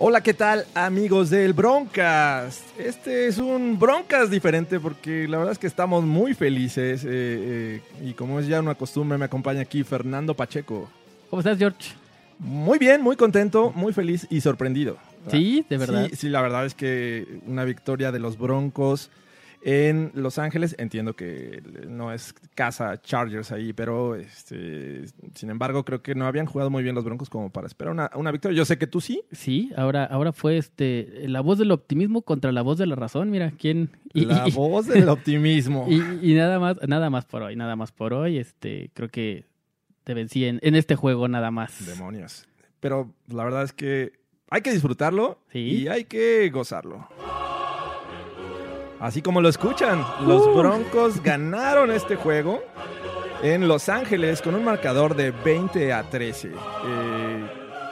Hola, ¿qué tal amigos del Broncast? Este es un Broncast diferente porque la verdad es que estamos muy felices eh, eh, y como es ya una costumbre me acompaña aquí Fernando Pacheco. ¿Cómo estás, George? Muy bien, muy contento, muy feliz y sorprendido. Sí, de verdad. Sí, sí, la verdad es que una victoria de los Broncos en Los Ángeles. Entiendo que no es casa Chargers ahí, pero este, sin embargo creo que no habían jugado muy bien los Broncos como para esperar una, una victoria. Yo sé que tú sí. Sí, ahora, ahora fue este la voz del optimismo contra la voz de la razón. Mira, quién. Y, la voz del optimismo. Y, y, nada más, nada más por hoy, nada más por hoy. Este, creo que te vencí en, en este juego nada más. Demonios. Pero la verdad es que hay que disfrutarlo ¿Sí? y hay que gozarlo. Así como lo escuchan, los Broncos ganaron este juego en Los Ángeles con un marcador de 20 a 13. Eh,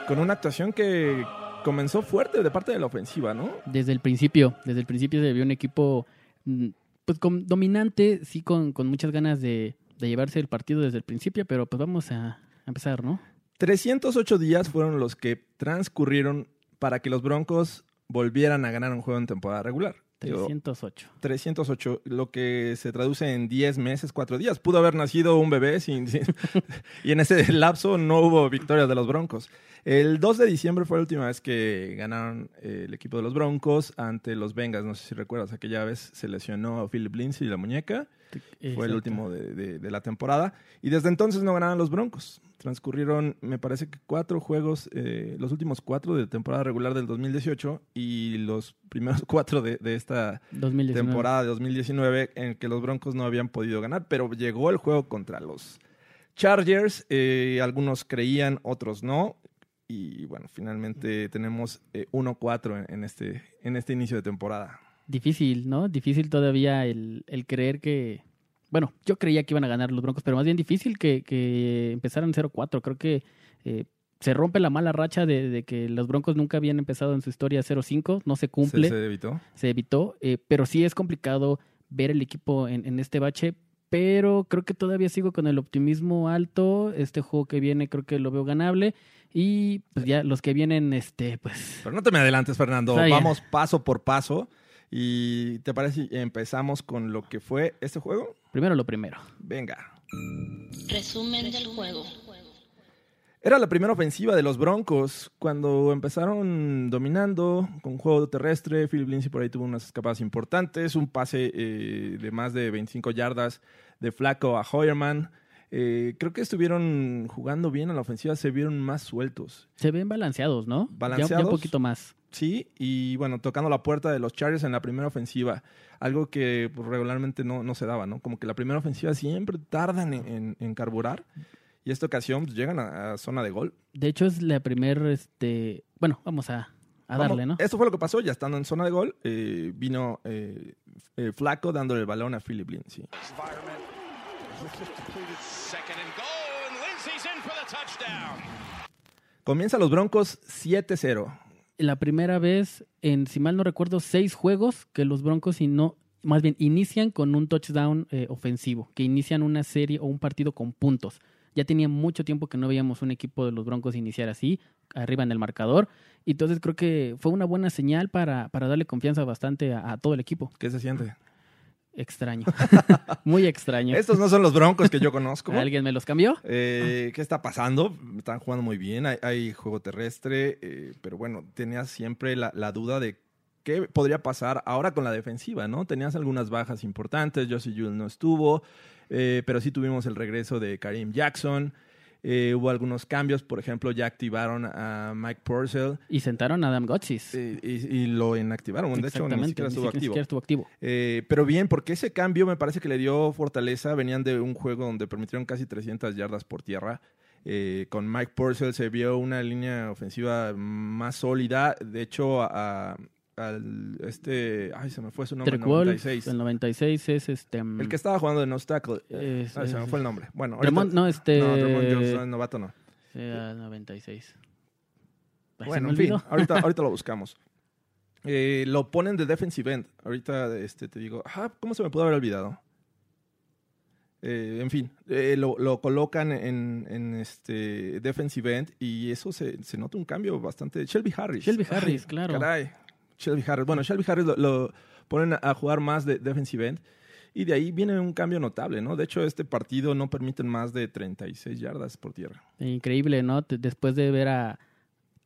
con una actuación que comenzó fuerte de parte de la ofensiva, ¿no? Desde el principio, desde el principio se vio un equipo mm, pues con, dominante, sí con, con muchas ganas de, de, llevarse el partido desde el principio, pero pues vamos a, a empezar, ¿no? 308 días fueron los que transcurrieron para que los Broncos volvieran a ganar un juego en temporada regular. 308. 308, lo que se traduce en 10 meses, 4 días. Pudo haber nacido un bebé sin, sin, y en ese lapso no hubo victorias de los Broncos. El 2 de diciembre fue la última vez que ganaron eh, el equipo de los Broncos ante los Bengals. No sé si recuerdas, aquella vez se lesionó a Philip Lindsay la muñeca. Exacto. Fue el último de, de, de, la temporada. Y desde entonces no ganaron los Broncos. Transcurrieron, me parece que cuatro juegos, eh, los últimos cuatro de temporada regular del 2018 y los primeros cuatro de, de esta 2019. temporada de 2019 en que los Broncos no habían podido ganar. Pero llegó el juego contra los Chargers. Eh, algunos creían, otros no. Y bueno, finalmente tenemos eh, 1-4 en, este, en este inicio de temporada difícil, ¿no? Difícil todavía el, el, creer que. Bueno, yo creía que iban a ganar los Broncos, pero más bien difícil que, que empezaran 0-4. Creo que eh, se rompe la mala racha de, de, que los Broncos nunca habían empezado en su historia 0-5. No se cumple. Se, se evitó. Se evitó. Eh, pero sí es complicado ver el equipo en, en este bache. Pero creo que todavía sigo con el optimismo alto. Este juego que viene creo que lo veo ganable. Y pues ya los que vienen, este, pues. Pero no te me adelantes, Fernando. Vamos paso por paso. ¿Y te parece si empezamos con lo que fue este juego? Primero lo primero. Venga. Resumen del juego. Era la primera ofensiva de los Broncos cuando empezaron dominando con juego terrestre. Philip Lindsay por ahí tuvo unas escapadas importantes, un pase eh, de más de 25 yardas de Flaco a Hoyerman. Eh, creo que estuvieron jugando bien a la ofensiva, se vieron más sueltos. Se ven balanceados, ¿no? Balanceados. Ya, ya un poquito más. Sí, y bueno, tocando la puerta de los Chargers en la primera ofensiva, algo que pues, regularmente no, no, se daba, ¿no? Como que la primera ofensiva siempre tardan en, en, en carburar y esta ocasión pues, llegan a, a, zona de gol. De hecho, es la primera, este, bueno, vamos a, a Vamos, darle, ¿no? Esto fue lo que pasó, ya estando en zona de gol, eh, vino eh, eh, Flaco dándole el balón a Philip Lindsay. Comienza los Broncos 7-0. La primera vez en, si mal no recuerdo, seis juegos que los Broncos y no, más bien inician con un touchdown eh, ofensivo, que inician una serie o un partido con puntos. Ya tenía mucho tiempo que no veíamos un equipo de los Broncos iniciar así, arriba en el marcador. Entonces creo que fue una buena señal para, para darle confianza bastante a, a todo el equipo. ¿Qué se siente? Extraño. Muy extraño. Estos no son los broncos que yo conozco. ¿Alguien me los cambió? Eh, ¿Qué está pasando? Están jugando muy bien. Hay, hay juego terrestre. Eh, pero bueno, tenías siempre la, la, duda de qué podría pasar ahora con la defensiva, ¿no? Tenías algunas bajas importantes. Josie Jules no estuvo. Eh, pero sí tuvimos el regreso de Karim Jackson. Eh, hubo algunos cambios, por ejemplo, ya activaron a Mike Purcell Y sentaron a Adam Gotsis. eh, y, y lo inactivaron. De hecho, ni siquiera estuvo ni activo. siquiera estuvo activo. Eh, pero bien, porque ese cambio me parece que le dio fortaleza. Venían de un juego donde permitieron casi 300 yardas por tierra. Eh, con Mike Purcell se vio una línea ofensiva más sólida. De hecho, a, a- al este, ay, se me fue su nombre, Wolf, 96. el 96 es este... mm, El que estaba jugando de. Es- Ay, se me fue el nombre. Bueno, no, este- No, Tremont Johnson, novato no. sea 96. Ay, se Bueno, en fin, ahorita, ahorita lo buscamos. Eh, lo ponen de defensive end. Ahorita este, te digo, ah, ¿cómo se me pudo haber olvidado? Eh, en fin, eh, lo, lo colocan en, en este defensive end y eso se, se nota un cambio bastante. Shelby Harris. Shelby Harris, claro. Caray, Shelby Harris. Bueno, Shelby Harris lo, lo ponen a, jugar más de defensive end y de ahí viene un cambio notable, ¿no? De hecho, este partido no permiten más de 36 yardas por tierra. Increíble, ¿no? Después de ver a,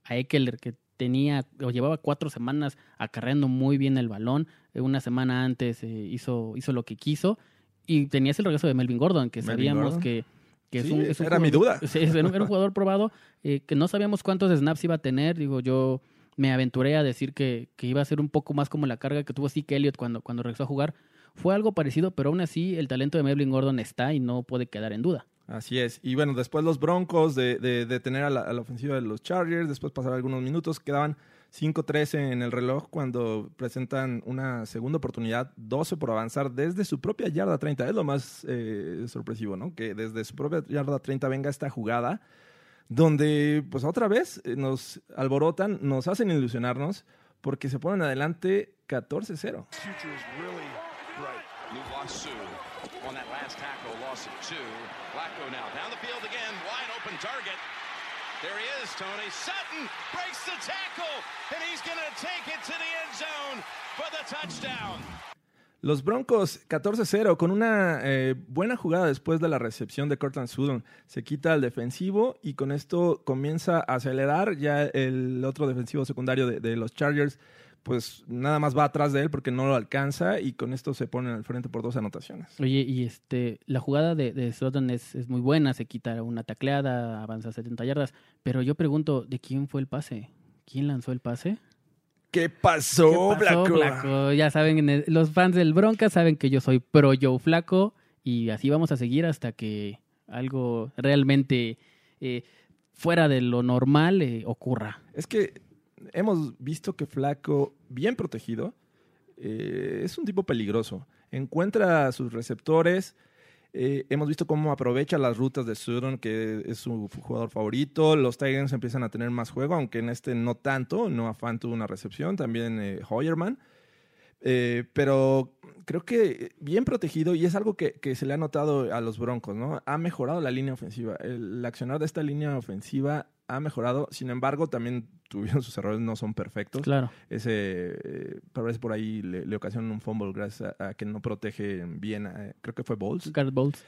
a Eckler que tenía o llevaba cuatro semanas acarreando muy bien el balón, eh, una semana antes eh, hizo, hizo lo que quiso y tenías el regreso de Melvin Gordon, que Melvin sabíamos Gordon. que, que es un, es un era mi jugador- duda. Sí, era, un, era un jugador probado, eh, que no sabíamos cuántos snaps iba a tener. Digo, yo me aventuré a decir que, que iba a ser un poco más como la carga que tuvo Zeke Elliott cuando, cuando regresó a jugar. Fue algo parecido, pero aún así el talento de Melvin Gordon está y no puede quedar en duda. Así es. Y bueno, después los Broncos de, de, tener a la, a la ofensiva de los Chargers, después pasar algunos minutos, quedaban 5-13 en el reloj cuando presentan una segunda oportunidad, 12 por avanzar desde su propia yarda 30. Es lo más eh, sorpresivo, ¿no? Que desde su propia yarda 30 venga esta jugada donde pues otra vez eh, nos alborotan, nos hacen ilusionarnos porque se ponen adelante 14-0. future is really bright. Move lost Sue on that last tackle, loss of two. Flacco now down the field again, wide open target. There he is, Tony. Sutton breaks the tackle, and he's going to take it to the end zone for the touchdown. Los Broncos 14-0 con una eh, buena jugada después de la recepción de Cortland Sutton. Se quita al defensivo y con esto comienza a acelerar. Ya el otro defensivo secundario de, los Chargers, pues nada más va atrás de él porque no lo alcanza y con esto se ponen al frente por dos anotaciones. Oye, y este, la jugada de, de Sutton es, es muy buena, se quita una tacleada, avanza 70 yardas, pero yo pregunto, ¿de quién fue el pase? ¿Quién lanzó el pase? ¿Qué pasó, ¿Qué pasó, Flaco? Flaco? Ya saben, el- los fans del Bronca saben que yo soy pro Joe Flaco y así vamos a seguir hasta que algo realmente eh, fuera de lo normal eh, ocurra. Es que hemos visto que Flaco, bien protegido, eh, es un tipo peligroso. Encuentra a sus receptores. Eh, hemos visto cómo aprovecha las rutas de Sutton, que es su jugador favorito. Los Tigers empiezan a tener más juego, aunque en este no tanto. No Fan tuvo una recepción, también eh, Hoyerman. Eh, pero creo que bien protegido y es algo que, que se le ha notado a los Broncos, ¿no? Ha mejorado la línea ofensiva. El, el accionar de esta línea ofensiva ha mejorado. Sin embargo, también tuvieron sus errores, no son perfectos. Claro. Ese, eh, tal vez por ahí le, le ocasionan un fumble gracias a, a que no protege bien. eh, creo que fue Bowles. Garrett Bowles.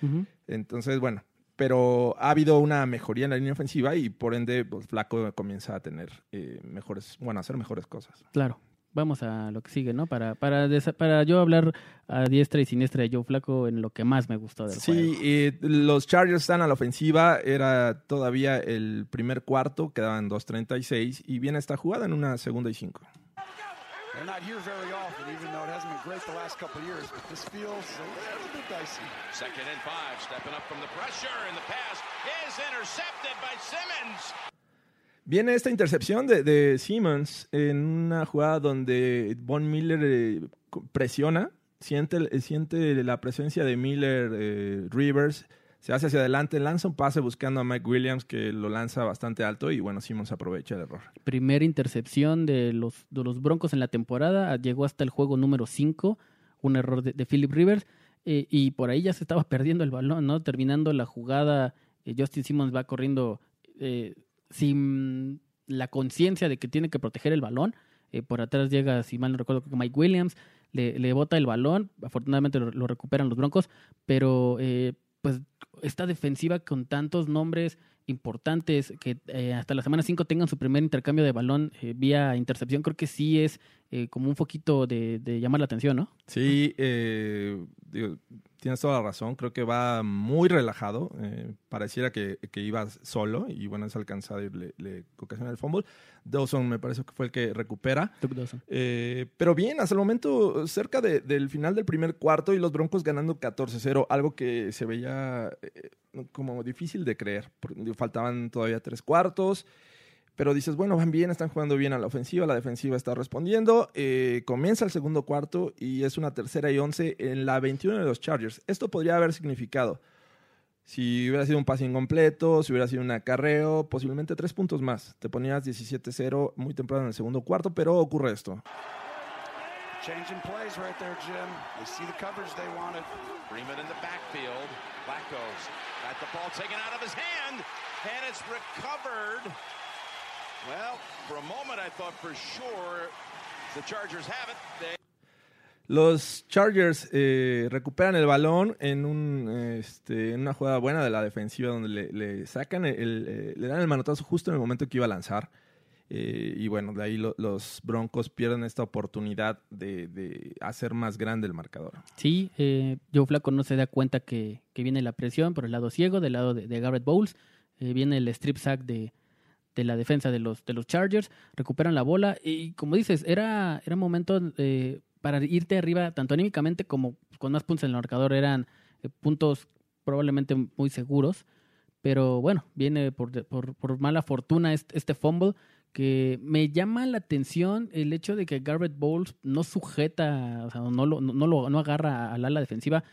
Entonces, bueno, pero ha habido una mejoría en la línea ofensiva y por ende, pues, Flaco comienza a tener eh, mejores, bueno, a hacer mejores cosas. Claro. Vamos a lo que sigue, ¿no? Para, para, para yo hablar a diestra y siniestra de Joe Flaco en lo que más me gustó del Sí, juego. eh, los Chargers están a la ofensiva, era todavía el primer cuarto, quedaban 2.36 y viene esta jugada en una segunda y cinco. They're not here very often, even though it hasn't been great the last couple of years, but this feels a little bit dicey. Second and five, stepping up from the pressure, and the pass is intercepted by Simmons. Viene esta intercepción de, de Simmons en una jugada donde Von Miller eh, presiona, siente, el- siente la presencia de Miller eh, Rivers, se hace hacia adelante, lanza un pase buscando a Mike Williams que lo lanza bastante alto y bueno, Simmons aprovecha el error. Primera intercepción de los, de los Broncos en la temporada. Llegó hasta el juego número 5. Un error de, de Philip Rivers. eh, y por ahí ya se estaba perdiendo el balón, ¿no? Terminando la jugada, eh, Justin Simmons va corriendo eh, sin la conciencia de que tiene que proteger el balón. Eh, por atrás llega, si mal no recuerdo, Mike Williams. Le, le bota el balón. Afortunadamente lo, lo recuperan los Broncos. Pero, eh, pues, esta defensiva con tantos nombres importantes, que eh, hasta la semana 5 tengan su primer intercambio de balón eh, vía intercepción, creo que sí es eh, como un foquito de, de llamar la atención, ¿no? Sí, eh, digo, tienes toda la razón. Creo que va muy relajado. eh, pareciera que, que iba solo y bueno, es alcanzado y le, le ocasiona el fumble. Dawson me parece que fue el que recupera. Eh, pero bien, hasta el momento cerca de- del final del primer cuarto y los Broncos ganando 14-0, algo que se veía eh, como difícil de creer. porque Faltaban todavía tres cuartos, pero dices, bueno, van bien, están jugando bien a la ofensiva, la defensiva está respondiendo. Eh, comienza el segundo cuarto y es una tercera y once en la 21 de los Chargers. Esto podría haber significado, si hubiera sido un pase incompleto, si hubiera sido un acarreo, posiblemente tres puntos más. Te ponías 17-0 muy temprano en el segundo cuarto, pero ocurre esto. Changing plays right there, Jim. They see the coverage they wanted. Freeman in the backfield. Flacco's got the ball taken out of his hand, and it's recovered. Los Chargers eh, recuperan el balón en, un, este, en una jugada buena de la defensiva donde le, le sacan el, el, eh, le dan el manotazo justo en el momento que iba a lanzar. Eh, y bueno, de ahí lo- los Broncos pierden esta oportunidad de, de hacer más grande el marcador. Sí, eh, Joe Flaco no se da cuenta que, que viene la presión por el lado ciego, del lado de, de Garrett Bowles. Eh, viene el strip sack de, de la defensa de los, de los Chargers. Recuperan la bola. Y como dices, era, era momento eh, para irte arriba, tanto anímicamente como con más puntos en el marcador. Eran eh, puntos probablemente muy seguros. Pero bueno, viene por, por, por mala fortuna este, fumble que me llama la atención el hecho de que Garrett Bowles no sujeta, o sea, no lo, no, lo no agarra al ala defensiva.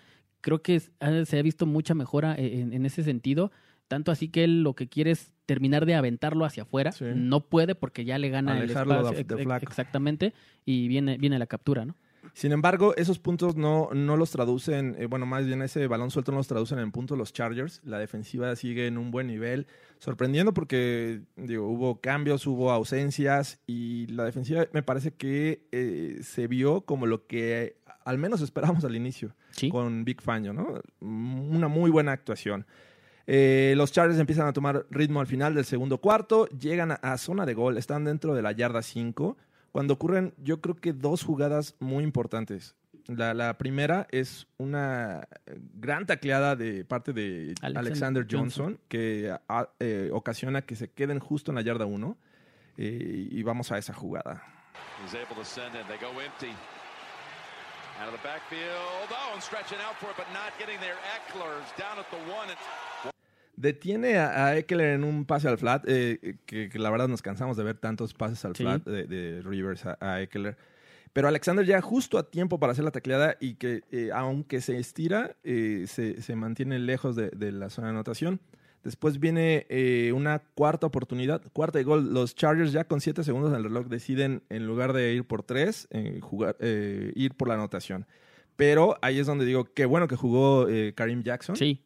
Creo que se ha visto mucha mejora e, en, en ese sentido. Tanto así que él lo que quiere es terminar de aventarlo hacia afuera. Sí. No puede porque ya le gana Alejarlo el de- espacio. de ex- Flacco. Exactamente. Y viene, viene la captura, ¿no? Sin embargo, esos puntos no, no los traducen, eh, bueno, más bien ese balón suelto no los traducen en puntos los Chargers. La defensiva sigue en un buen nivel, sorprendiendo porque, digo, hubo cambios, hubo ausencias y la defensiva me parece que eh, se vio como lo que al menos esperábamos al inicio Sí. con Big Fangio, ¿no? Una muy buena actuación. Eh, los Chargers empiezan a tomar ritmo al final del segundo cuarto, llegan a, a zona de gol, están dentro de la yarda 5, cuando ocurren yo creo que dos jugadas muy importantes. La, la primera es una gran tacleada de parte de Alexander Alexander, Johnson. Johnson, que ah, eh, ocasiona que se queden justo en la yarda 1. y vamos a esa jugada. He's able to send it. They go empty. Out of the backfield. Oh, and stretching out for it, but not getting there. Eckler's down at the one. And Detiene a, a Eckler en un pase al flat, eh, que, que la verdad nos cansamos de ver tantos pases al Sí. flat de, de Rivers a, a Eckler. Pero Alexander ya justo a tiempo para hacer la tacleada y que eh, aunque se estira, eh, se, se mantiene lejos de, de la zona de anotación. Después viene una cuarta oportunidad, cuarta y gol. Los Chargers ya con siete segundos en el reloj deciden, en lugar de ir por tres, eh, jugar, eh, ir por la anotación. Pero ahí es donde digo, qué bueno que jugó Karim Jackson Sí.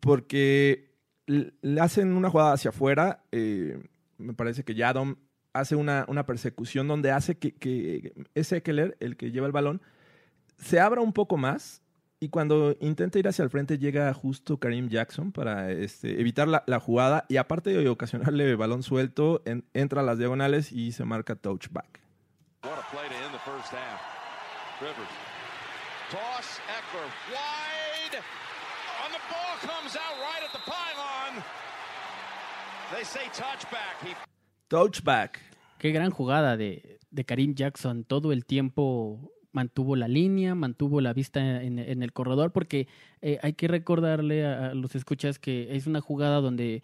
porque le hacen una jugada hacia afuera. eh, me parece que Yadom hace una, una persecución donde hace que, que ese Eckler, el que lleva el balón, se abra un poco más. Y cuando intenta ir hacia el frente, llega justo Karim Jackson para este, evitar la, la jugada. Y aparte de ocasionarle balón suelto, en- entra a las diagonales y se marca touchback. Rivers. Toss. Eckler. Wide. Touchback. He Touchback. Qué gran jugada de, de Karim Jackson. Todo el tiempo mantuvo la línea, mantuvo la vista en, en el corredor, porque eh, hay que recordarle a, a los escuchas que es una jugada donde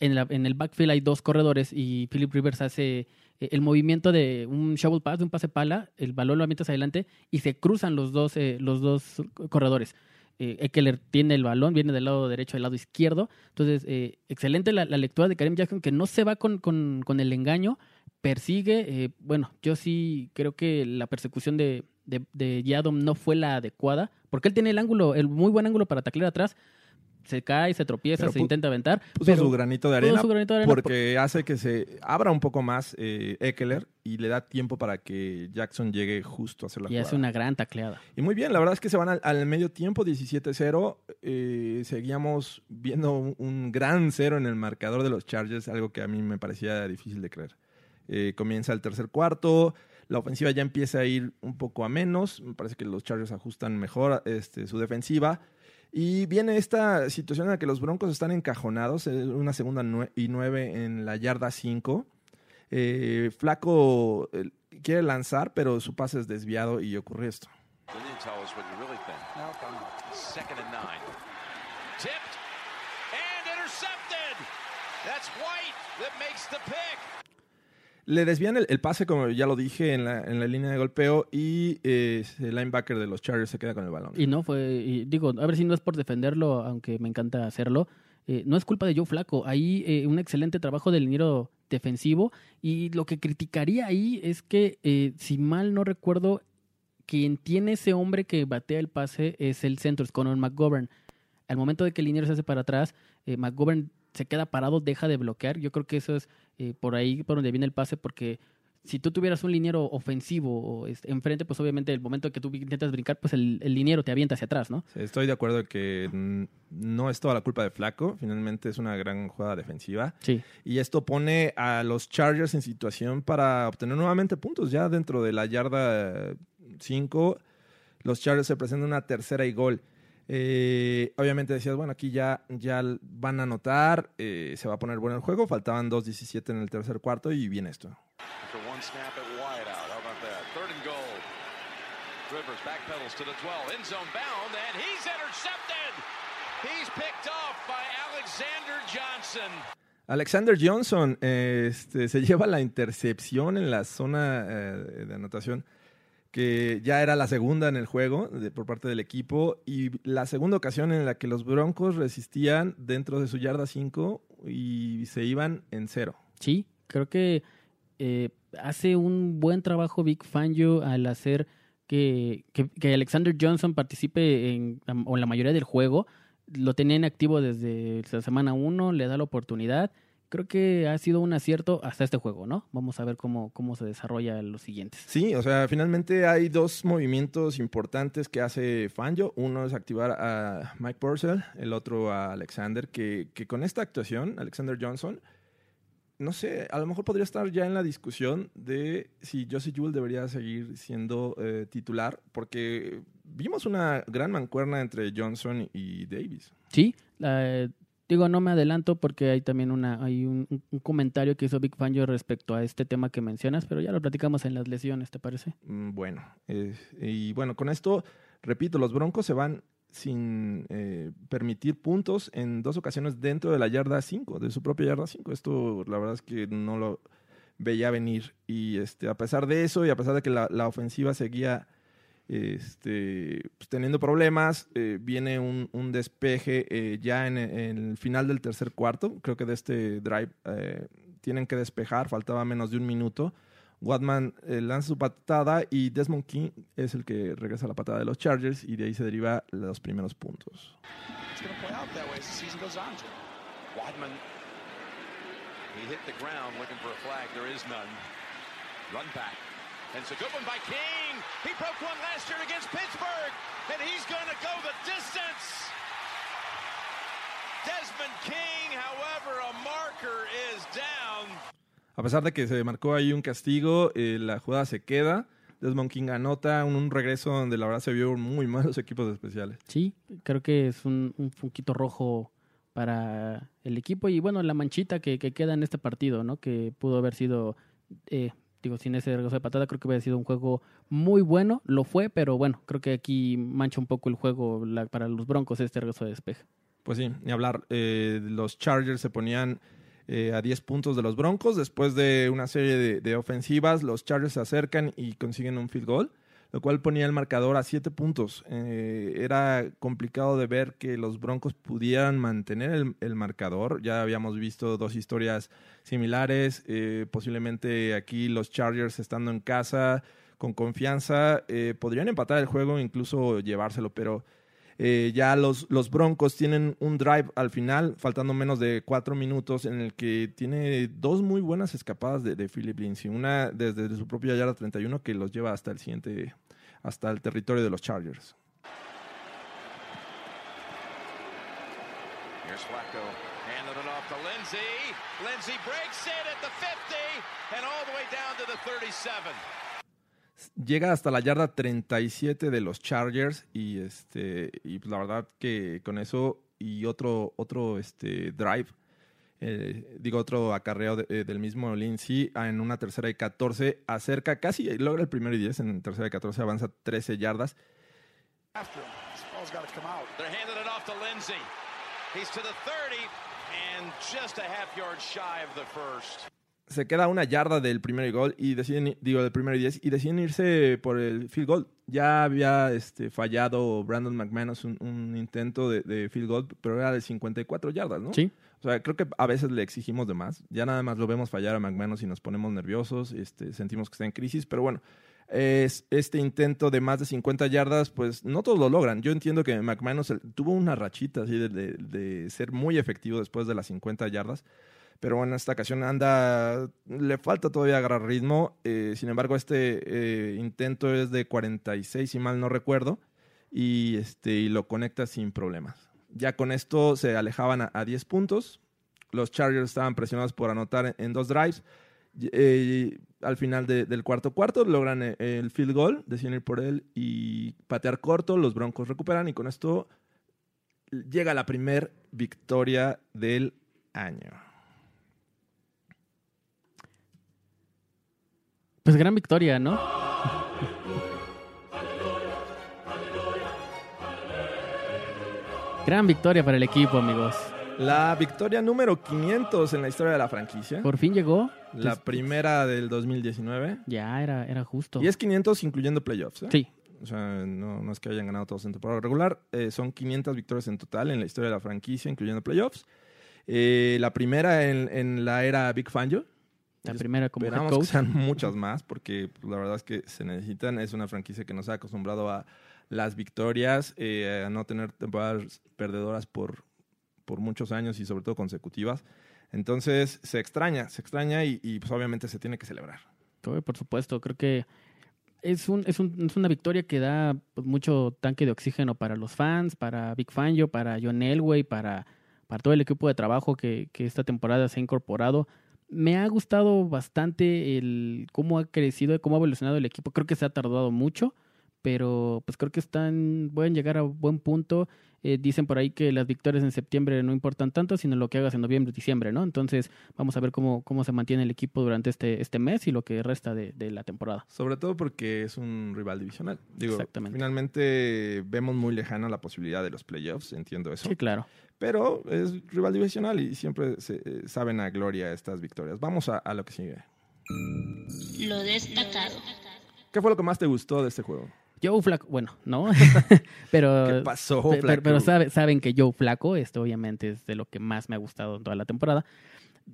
en, la- en el backfield hay dos corredores y Philip Rivers hace eh, el movimiento de un shovel pass, de un pase pala, el balón lo avienta hacia adelante y se cruzan los dos, eh, los dos corredores. Eh, Eckler tiene el balón, viene del lado derecho, del lado izquierdo. Entonces, eh, excelente la, lectura de Karim Jackson, que no se va con, con- con el engaño, persigue. eh, bueno, yo sí creo que la persecución de, de, de Yadom no fue la adecuada, porque él tiene el ángulo, el muy buen ángulo para taclear atrás. Se cae, se tropieza, Pero se intenta aventar. Puso pero su granito de arena, su granito de arena porque hace que se abra un poco más eh, Eckler y le da tiempo para que Jackson llegue justo a hacer la y jugada. hace una gran tacleada. Y muy bien, la verdad es que se van al, al medio tiempo, 17-0. Eh, seguíamos viendo un, un gran cero en el marcador de los Chargers, algo que a mí me parecía difícil de creer. Eh, comienza el tercer cuarto, la ofensiva ya empieza a ir un poco a menos. Me parece que los Chargers ajustan mejor este, su defensiva. Y viene esta situación en la que los Broncos están encajonados, eh, una segunda nue- y nueve en la yarda 5. Eh, Flaco eh, quiere lanzar, pero su pase es desviado y ocurre esto. Then you tell us what you really think. Nope, I'm not. Second and nine. Tipped and intercepted. That's White that makes the pick. Le desvían el, pase, como ya lo dije, en la, en la línea de golpeo y eh, el linebacker de los Chargers se queda con el balón. Y no fue, y digo, a ver si no es por defenderlo, aunque me encanta hacerlo. eh, no es culpa de Joe Flaco. Ahí eh, un excelente trabajo del liniero defensivo. Y lo que criticaría ahí es que, eh, si mal no recuerdo, quien tiene ese hombre que batea el pase es el centro, es Conor McGovern. Al momento de que el liniero se hace para atrás, McGovern se queda parado, deja de bloquear. Yo creo que eso es eh, por ahí por donde viene el pase, porque si tú tuvieras un liniero ofensivo o, este, enfrente, pues obviamente el momento que tú intentas brincar, pues el, el liniero te avienta hacia atrás, ¿no? Estoy de acuerdo que no es toda la culpa de Flaco, finalmente es una gran jugada defensiva. Sí. Y esto pone a los Chargers en situación para obtener nuevamente puntos. Ya dentro de la yarda 5, los Chargers se presentan una tercera y gol. Eh, obviamente decías, bueno, aquí ya, ya van a anotar, eh, se va a poner bueno el juego. Faltaban 2.17 en el tercer cuarto y viene esto. For one snap at wide out. How about that? Third and goal. Rivers backpedals to the 12. End zone bound, and he's intercepted. He's picked off by Alexander Johnson. Alexander Johnson este, se lleva la intercepción en la zona eh, de anotación, que ya era la segunda en el juego de- por parte del equipo, y la segunda ocasión en la que los Broncos resistían dentro de su yarda 5 y se iban en cero. Sí, creo que eh, hace un buen trabajo Big Fangio al hacer que, que- Alexander Johnson participe en, en la mayoría del juego. Lo tenía en activo desde la semana 1, le da la oportunidad. Creo que ha sido un acierto hasta este juego, ¿no? Vamos a ver cómo, cómo se desarrolla los siguientes. Sí, o sea, finalmente hay dos movimientos importantes que hace Fangio. Uno es activar a Mike Purcell, el otro a Alexander, que, que con esta actuación, Alexander Johnson, no sé, a lo mejor podría estar ya en la discusión de si Josie Jewell debería seguir siendo eh, titular, porque vimos una gran mancuerna entre Johnson y Davis. Sí, la- digo, no me adelanto porque hay también una, hay un, comentario que hizo Big Fangio respecto a este tema que mencionas, pero ya lo platicamos en las lesiones, ¿te parece? Mm, Bueno, y bueno, con esto, repito, los Broncos se van sin eh, permitir puntos en dos ocasiones dentro de la yarda 5, de su propia yarda 5. Esto la verdad es que no lo veía venir. Y este, a pesar de eso, y a pesar de que la, la ofensiva seguía este, pues, teniendo problemas, eh, viene un, un despeje eh, ya en, en el final del tercer cuarto. Creo que de este drive eh, tienen que despejar, faltaba menos de un minuto. Watman lanza su patada y Desmond King es el que regresa a la patada de los Chargers y de ahí se deriva los primeros puntos. Wadman. He hit the ground looking for flag. There is none. Run back. And it's a good one by King. He broke one last year against Pittsburgh. And he's going to go the distance. Desmond King, however, a marker is down. A pesar de que se marcó ahí un castigo, eh, la jugada se queda. Desmond King anota un, un regreso donde la verdad se vio muy mal los equipos especiales. Sí, creo que es un, un rojo para el equipo y bueno, la manchita que, que queda en este partido, ¿no? Que pudo haber sido, eh, digo, sin ese regreso de patada, creo que hubiera sido un juego muy bueno, lo fue, pero bueno, creo que aquí mancha un poco el juego para los Broncos este regreso de despeje. Pues sí, ni hablar. eh, los Chargers se ponían eh, a 10 puntos de los Broncos. Después de una serie de ofensivas, los Chargers se acercan y consiguen un field goal, lo cual ponía el marcador a 7 puntos. Eh, era complicado de ver que los Broncos pudieran mantener el, el marcador. Ya habíamos visto dos historias similares. eh, posiblemente aquí los Chargers estando en casa con confianza eh, podrían empatar el juego, incluso llevárselo, pero Eh, ya los, Broncos tienen un drive al final, faltando menos de cuatro minutos, en el que tiene dos muy buenas escapadas de, de Philip Lindsay. Una desde su propia yarda 31 que los lleva hasta el siguiente, hasta el territorio de los Chargers. Here's Flacco handing it off to Lindsay. Lindsay breaks it at the 50 and all the way down to the 37. Llega hasta la yarda 37 de los Chargers y este y pues la verdad que con eso y otro otro este drive eh, digo otro acarreo de- eh, del mismo Lindsay en una tercera y 14 acerca casi logra el primero y 10 en tercera y 14 avanza 13 yardas. He's to the 30 and just a half yard shy of the first. Se queda una yarda del primer gol y deciden, digo, del primero y 10 y deciden irse por el field goal. Ya había este, fallado Brandon McManus un, un intento de, de field goal, pero era de 54 yardas, ¿no? Sí. O sea, creo que a veces le exigimos de más. Ya nada más lo vemos fallar a McManus y nos ponemos nerviosos, este, sentimos que está en crisis, pero bueno, es, este intento de más de 50 yardas, pues no todos lo logran. Yo entiendo que McManus tuvo una rachita así de, de- de ser muy efectivo después de las 50 yardas. Pero bueno, en esta ocasión anda, le falta todavía agarrar ritmo. eh, sin embargo, este eh, intento es de 46, si mal no recuerdo, y, este, y lo conecta sin problemas. Ya con esto se alejaban a, a 10 puntos. Los Chargers estaban presionados por anotar en, dos drives. Eh, al final de- del cuarto cuarto logran eh, el field goal, deciden ir por él y patear corto. Los Broncos recuperan y con esto llega la primer victoria del año. Pues gran victoria, ¿no? Gran victoria para el equipo, amigos. La victoria número 500 en la historia de la franquicia. Por fin llegó. La Des- primera del 2019. Ya era, era justo. Y es 500 incluyendo playoffs. ¿eh? Sí, O sea, no, no es que hayan ganado todos en temporada regular. eh, son 500 victorias en total en la historia de la franquicia, incluyendo playoffs. Eh, la primera en, en la era Big Fangio. La primera como head Esperamos que sean muchas más, porque pues, la verdad es que se necesitan. Es una franquicia que nos ha acostumbrado a las victorias, eh, a no tener temporadas perdedoras por, por muchos años y sobre todo consecutivas. Entonces se extraña, se extraña y, y, pues obviamente se tiene que celebrar. Por supuesto, creo que es, un, es, un- es una victoria que da pues, mucho tanque de oxígeno para los fans, para Big Fangio, para John Elway, para, para todo el equipo de trabajo que, que esta temporada se ha incorporado. Me ha gustado bastante el cómo ha crecido, cómo ha evolucionado el equipo. Creo que se ha tardado mucho, pero pues creo que están, pueden llegar a buen punto. Eh, dicen por ahí que las victorias en septiembre no importan tanto, sino lo que hagas en noviembre diciembre, ¿no? Entonces vamos a ver cómo, cómo se mantiene el equipo durante este, este mes y lo que resta de, de la temporada. Sobre todo porque es un rival divisional. Digo, Exactamente. finalmente vemos muy lejana la posibilidad de los playoffs, entiendo eso. Sí, claro. Pero es rival divisional y siempre se, eh, saben a gloria estas victorias. Vamos a, a lo que sigue. Lo destacado. ¿Qué fue lo que más te gustó de este juego? Joe Flaco, bueno, no, pero, ¿Qué pasó, Flaco? pero sabe- saben que Joe Flaco, esto obviamente es de lo que más me ha gustado en toda la temporada.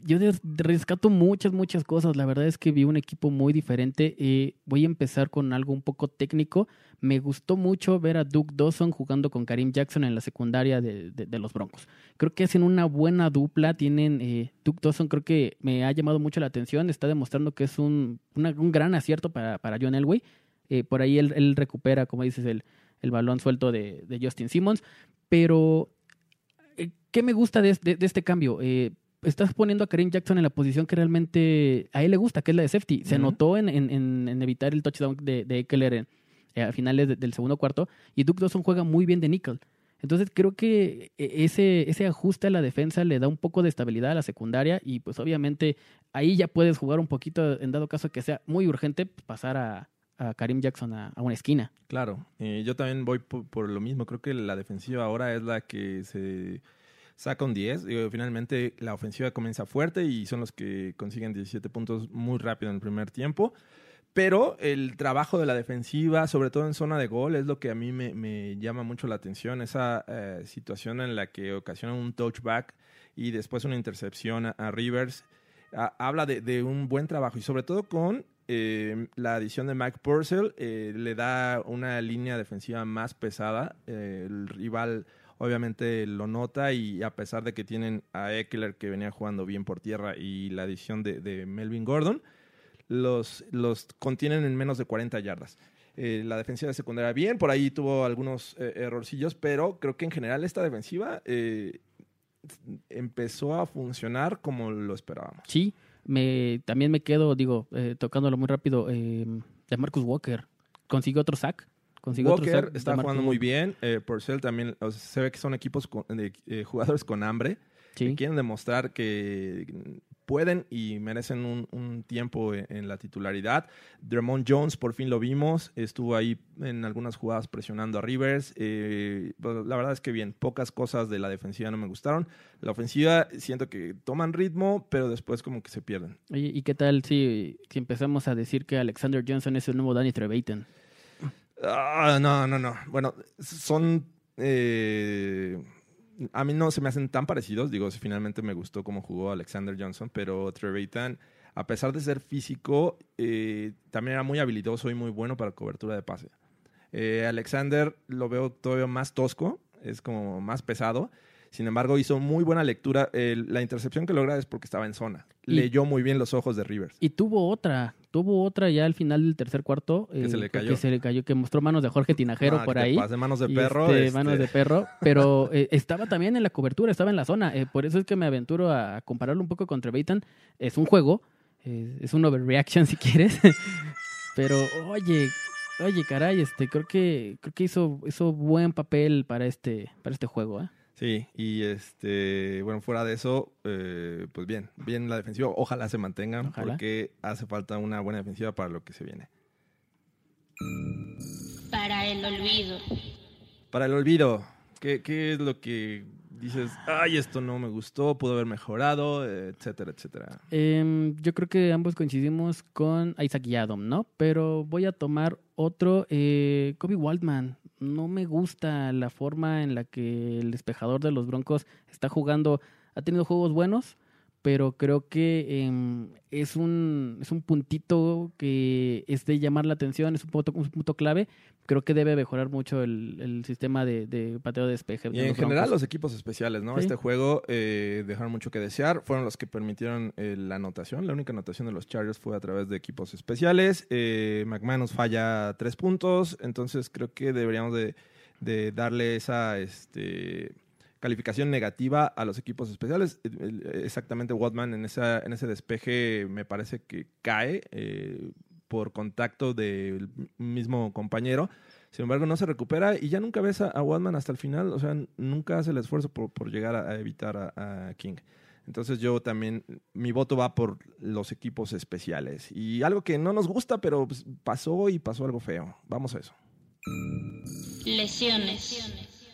Yo rescato muchas, muchas cosas. La verdad es que vi un equipo muy diferente. Eh, voy a empezar con algo un poco técnico. Me gustó mucho ver a Duke Dawson jugando con Karim Jackson en la secundaria de, de- de los Broncos. Creo que hacen una buena dupla. Tienen eh, Duke Dawson, creo que me ha llamado mucho la atención. Está demostrando que es un, una- un gran acierto para, para John Elway. Eh, por ahí él, él recupera, como dices, el, el balón suelto de, de Justin Simmons. Pero, eh, ¿qué me gusta de, de- de este cambio? Eh, estás poniendo a Karim Jackson en la posición que realmente a él le gusta, que es la de safety. Se notó en, en- en- evitar el touchdown de, de Eckler en- eh, a finales de- del segundo cuarto. Y Duke Dawson juega muy bien de nickel. Entonces creo que eh, ese, ese ajuste a la defensa le da un poco de estabilidad a la secundaria y pues obviamente ahí ya puedes jugar un poquito, en dado caso que sea muy urgente, pasar a, a Karim Jackson a, una esquina. Claro, eh, yo también voy por, lo mismo. Creo que la defensiva ahora es la que se saca un 10. Digo, finalmente la ofensiva comienza fuerte y son los que consiguen 17 puntos muy rápido en el primer tiempo. Pero el trabajo de la defensiva, sobre todo en zona de gol, es lo que a mí me, llama mucho la atención. Esa eh, situación en la que ocasiona un touchback y después una intercepción a, Rivers. habla de un buen trabajo y sobre todo con eh, la adición de Mike Purcell eh, le da una línea defensiva más pesada. Eh, el rival obviamente lo nota y a pesar de que tienen a Eckler que venía jugando bien por tierra y la adición de, Melvin Gordon, los, los contienen en menos de 40 yardas. Eh, la defensiva de secundaria bien, por ahí tuvo algunos errorcillos, pero creo que en general esta defensiva empezó a funcionar como lo esperábamos. Sí, me, también me quedo, digo, eh, tocándolo muy rápido, eh, de Marcus Walker. Consiguió otro sack. Consiguió otro Walker sack de está jugando muy bien. Eh, Purcell también, o sea, se ve que son equipos con- de eh, jugadores con hambre que Sí. quieren demostrar que pueden y merecen un, un tiempo en, en la titularidad. Dremont Jones, por fin lo vimos, estuvo ahí en algunas jugadas presionando a Rivers. Eh, pues, la verdad es que bien, pocas cosas de la defensiva no me gustaron. La ofensiva siento que toman ritmo, pero después como que se pierden. Oye, ¿y qué tal si, si empezamos a decir que Alexander Johnson es el nuevo Danny Trevathan? Ah, no, no, no. Bueno, son. eh, a mí no se me hacen tan parecidos. Digo, si finalmente me gustó cómo jugó Alexander Johnson, pero Trevathan, a pesar de ser físico, eh, también era muy habilidoso y muy bueno para cobertura de pase. Eh, Alexander lo veo todavía más tosco, es como más pesado. Sin embargo, hizo muy buena lectura. El- la intercepción que logra es porque estaba en zona. Y- Leyó muy bien los ojos de Rivers. Y tuvo otra, tuvo otra ya al final del tercer cuarto. Que se le cayó. Que se le cayó, que mostró manos de Jorge Tinajero Ah, por ahí. pase manos de perro. este, este, manos de perro, pero eh, estaba también en la cobertura, estaba en la zona. eh, por eso es que me aventuro a compararlo un poco con Trevathan. Es un juego, eh, es un overreaction si quieres, pero oye, oye, caray, este, creo que creo que hizo hizo buen papel para este para este juego, ¿eh? Sí, y este, bueno, fuera de eso, eh, pues bien, bien la defensiva. Ojalá se mantengan Ojalá. porque hace falta una buena defensiva para lo que se viene. Para el olvido. Para el olvido, ¿qué, qué es lo que dices? Ay, esto no me gustó, pudo haber mejorado, etcétera, etcétera. Em, yo creo que ambos coincidimos con Isaac Yadom, ¿no? Pero voy a tomar otro, eh, Kobe Waldman. No me gusta la forma en la que el despejador de los Broncos está jugando. Ha tenido juegos buenos, pero creo que em, es, un, es un puntito que es de llamar la atención, es un punto, un punto clave. Creo que debe mejorar mucho el, el sistema de, de pateo de despeje. Y de en los general los equipos especiales, ¿no? Sí. Este juego eh, dejaron mucho que desear. Fueron los que permitieron eh, la anotación. La única anotación de los Chargers fue a través de equipos especiales. Eh, McManus falla tres puntos. Entonces creo que deberíamos de, de darle esa este, calificación negativa a los equipos especiales. El- Exactamente, Watman en, esa, en ese despeje me parece que cae eh, por contacto del mismo compañero. Sin embargo, no se recupera y ya nunca ves a, a Watman hasta el final. O sea, nunca hace el esfuerzo por, por llegar a, a evitar a, a King. Entonces yo también, mi voto va por los equipos especiales. Y algo que no nos gusta, pero pues, pasó y pasó algo feo. Vamos a eso. Lesiones.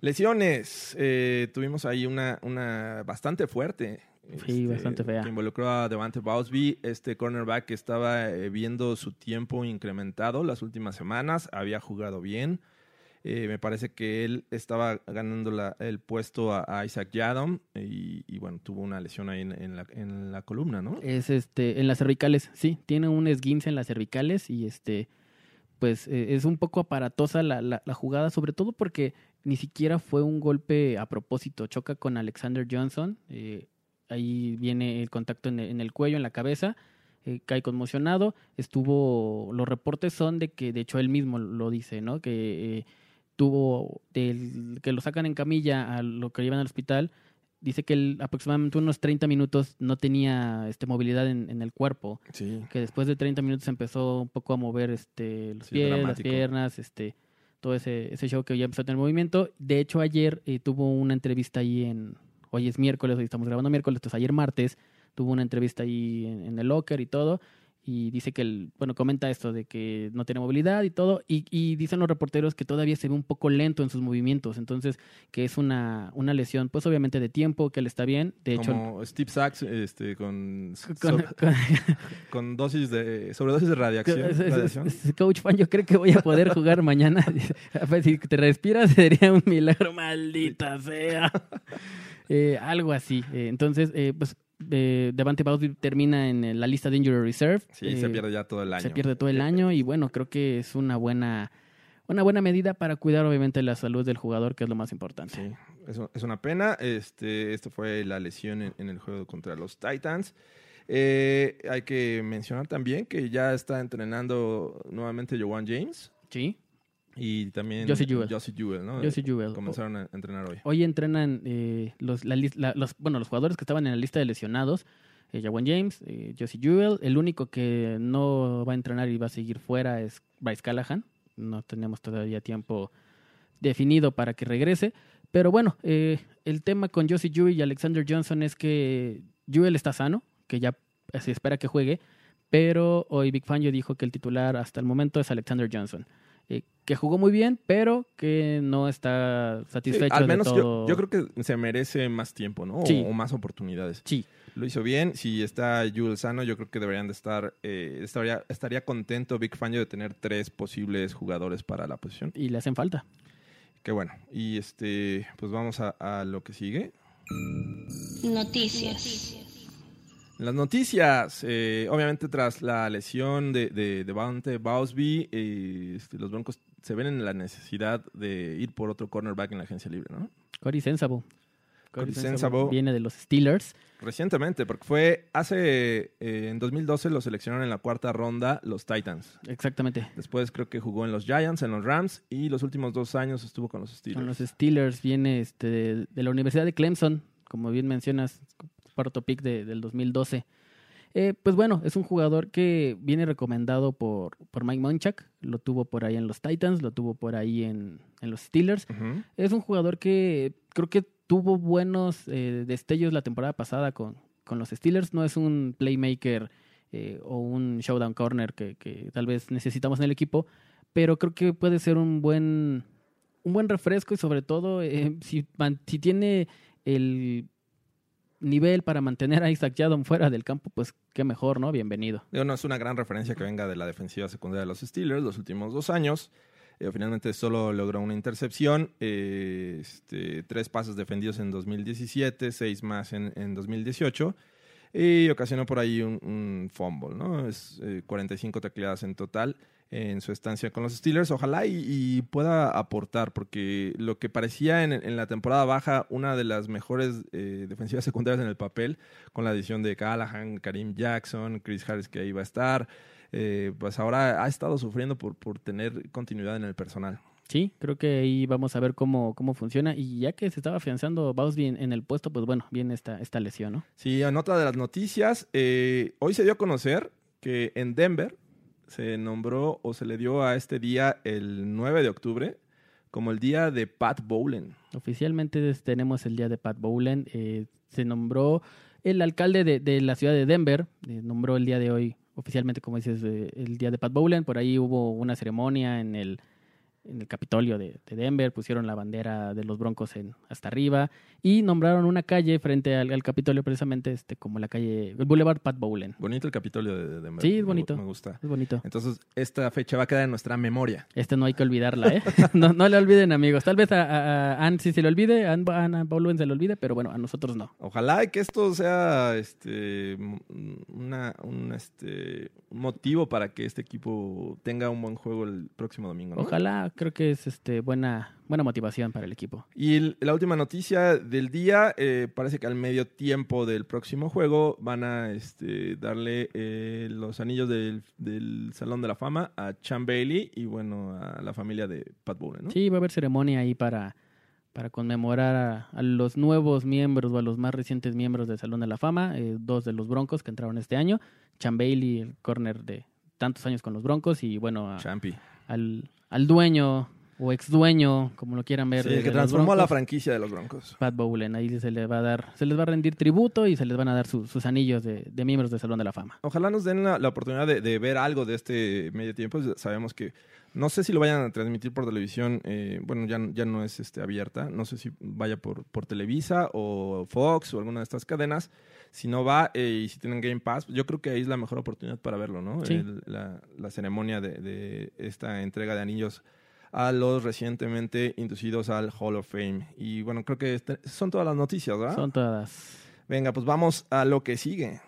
Lesiones. Eh, tuvimos ahí una, una bastante fuerte. Sí, bastante fea. Que involucró a Devante Bowsby, este cornerback que estaba eh, viendo su tiempo incrementado las últimas semanas. Había jugado bien. Eh, me parece que él estaba ganando la- el puesto a, a Isaac Yadom y, y, bueno, tuvo una lesión ahí en, en la, en la columna, ¿no? Es este, en las cervicales, sí, tiene un esguince en las cervicales y este, pues eh, es un poco aparatosa la, la, la jugada, sobre todo porque ni siquiera fue un golpe a propósito, choca con Alexander Johnson, eh, ahí viene el contacto en el, en el cuello, en la cabeza, eh, cae conmocionado, estuvo, los reportes son de que, de hecho él mismo lo dice, ¿no? Que eh, tuvo, del, que lo sacan en camilla a lo que llevan al hospital, dice que él aproximadamente unos 30 minutos no tenía este, movilidad en, en el cuerpo, Sí. que después de 30 minutos empezó un poco a mover este, los Sí, pies, dramático. las piernas, este, todo ese, ese show que ya empezó a tener movimiento. De hecho, ayer eh, tuvo una entrevista ahí en, hoy es miércoles, hoy estamos grabando miércoles, entonces ayer martes tuvo una entrevista ahí en, en el locker y todo. Y dice que, el, bueno, comenta esto de que no tiene movilidad y todo. Y, y dicen los reporteros que todavía se ve un poco lento en sus movimientos. Entonces, que es una, una lesión, pues obviamente de tiempo, que él está bien. De hecho, Como Steve Sachs este, con, con- so- con- con dosis de sobredosis de radiación. Es- es- radiación. es- Coach Fan, yo creo que voy a poder jugar mañana. A ver, si te respiras sería un milagro, maldita sea. Eh, algo así. Eh, entonces, eh, pues eh, Devante Bowsby termina en la lista de Injury Reserve. Sí, se Eh, pierde ya todo el año. Se pierde todo el año y bueno, creo que es una buena, una buena medida para cuidar obviamente la salud del jugador, que es lo más importante. Sí, es, es una pena. Este, esto fue la lesión en, en el juego contra los Titans. Eh, hay que mencionar también que ya está entrenando nuevamente Joan James Sí. Y también Josie Jewell. Josie Jewell, ¿no? Josie Jewell. Comenzaron a entrenar hoy. Hoy entrenan eh, los, la la- los, bueno, los jugadores que estaban en la lista de lesionados. Eh, Jawan James, eh, Josie Jewell. El único que no va a entrenar y va a seguir fuera es Bryce Callahan. No tenemos todavía tiempo definido para que regrese. Pero bueno, eh, el tema con Josie Jewell y Alexander Johnson es que Jewell está sano, que ya se espera que juegue. Pero hoy Big Fangio dijo que el titular hasta el momento es Alexander Johnson. Eh, que jugó muy bien, pero que no está Sí, satisfecho al menos de yo, todo. yo creo que se merece más tiempo, ¿no? O- Sí. O, más oportunidades. Sí, Lo hizo bien. Si está Jules sano, yo creo que deberían de estar. eh, estaría, estaría contento Big Fangio de tener tres posibles jugadores para la posición. y le hacen falta. Qué bueno. Y este, pues vamos a, a lo que sigue. Noticias. Las noticias, eh, obviamente tras la lesión de, de, de Bowsby, eh, este, los Broncos se ven en la necesidad de ir por otro cornerback en la agencia libre, ¿no? Corey Sensabo. Corey Sensabo. Viene de los Steelers. Recientemente, porque fue hace, eh, en 2012 lo seleccionaron en la cuarta ronda los Titans. Exactamente. Después creo que jugó en los Giants, en los Rams y los últimos dos años estuvo con los Steelers. Con los Steelers viene este, de la Universidad de Clemson, como bien mencionas, cuarto pick de- del 2012. Eh, pues bueno, es un jugador que viene recomendado por, por Mike Munchak. Lo tuvo por ahí en los Titans, lo tuvo por ahí en, en los Steelers. Es un jugador que creo que tuvo buenos eh, destellos la temporada pasada con, con los Steelers. No es un playmaker eh, o un showdown corner que, que tal vez necesitamos en el equipo, pero creo que puede ser un buen, un buen refresco y sobre todo si, man- si tiene el nivel para mantener a Isaac Yadon fuera del campo, pues qué mejor, ¿no? Bienvenido. No es una gran referencia que venga de la defensiva secundaria de los Steelers los últimos dos años. Eh, finalmente solo logró una intercepción, eh, este, tres pases defendidos en 2017, seis más en, en 2018 y ocasionó por ahí un, fumble, ¿no? Es eh, 45 tacleadas en total en su estancia con los Steelers. Ojalá y, y pueda aportar, porque lo que parecía en, en la temporada baja una de las mejores eh, defensivas secundarias en el papel, con la adición de Callahan, Karim Jackson, Chris Harris que ahí va a estar, eh, pues ahora ha estado sufriendo por, por tener continuidad en el personal. Sí, creo que ahí vamos a ver cómo, cómo funciona. Y ya que se estaba afianzando Bausby en, en el puesto, pues bueno, viene esta, esta lesión, ¿no? Sí, en otra de las noticias, eh, hoy se dio a conocer que en Denver se nombró o se le dio a este día el 9 de octubre como el día de Pat Bowlen. Oficialmente tenemos el día de Pat Bowlen. eh, se nombró el alcalde de, de la ciudad de Denver, eh, nombró el día de hoy oficialmente, como dices, eh, el día de Pat Bowlen. Por ahí hubo una ceremonia en el, en el Capitolio de, de Denver, pusieron la bandera de los Broncos en, hasta arriba y nombraron una calle frente al, al Capitolio precisamente este como la calle, el Boulevard Pat Bowlen. Bonito el Capitolio de Denver. Sí, es bonito. Me gusta. Es bonito. Entonces, esta fecha va a quedar en nuestra memoria. Este no hay que olvidarla, ¿eh? no, no le olviden, amigos. Tal vez a, a, Ann sí se le olvide, a Ann, Bowlen se le olvide, pero bueno, a nosotros no. Ojalá que esto sea este, una, un, este, motivo para que este equipo tenga un buen juego el próximo domingo. ¿no? Ojalá, creo que es este buena, buena motivación para el equipo. Y el- la última noticia del día, eh, parece que al medio tiempo del próximo juego van a este, darle eh, los anillos del, del Salón de la Fama a Chan Bailey y bueno, a la familia de Pat Bowlen, ¿no? Sí, va a haber ceremonia ahí para, para conmemorar a, a los nuevos miembros o a los más recientes miembros del Salón de la Fama, eh, dos de los Broncos que entraron este año, Chan Bailey, el corner de tantos años con los Broncos, y bueno, a- Champi. Al, al dueño o ex dueño, como lo quieran ver. Sí, de- que transformó a la franquicia de los Broncos. Pat Bowlen. Ahí se le va a dar, se les va a rendir tributo y se les van a dar su- sus anillos de, de miembros del Salón de la Fama. Ojalá nos den la, la oportunidad de, de ver algo de este medio tiempo. Sabemos que no sé si lo vayan a transmitir por televisión. eh, bueno, ya, ya no es este, abierta. No sé si vaya por, por Televisa o Fox o alguna de estas cadenas. Si no va eh, y si tienen Game Pass, yo creo que ahí es la mejor oportunidad para verlo, ¿no? Sí. El- la, la ceremonia de, de esta entrega de anillos a los recientemente inducidos al Hall of Fame. Y bueno, creo que este- son todas las noticias, ¿verdad? Son todas. Venga, pues vamos a lo que sigue.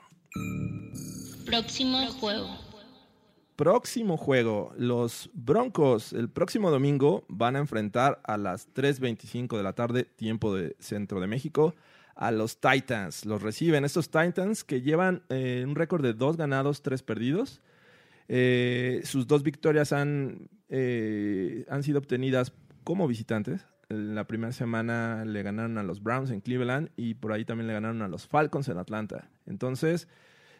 Próximo juego. Próximo juego, los Broncos el próximo domingo van a enfrentar a las 3.25 de la tarde, tiempo de Centro de México, a los Titans. Los reciben estos Titans que llevan eh, un récord de dos ganados, tres perdidos. Eh, sus dos victorias han, eh, han sido obtenidas como visitantes. La primera semana le ganaron a los Browns en Cleveland y por ahí también le ganaron a los Falcons en Atlanta. Entonces,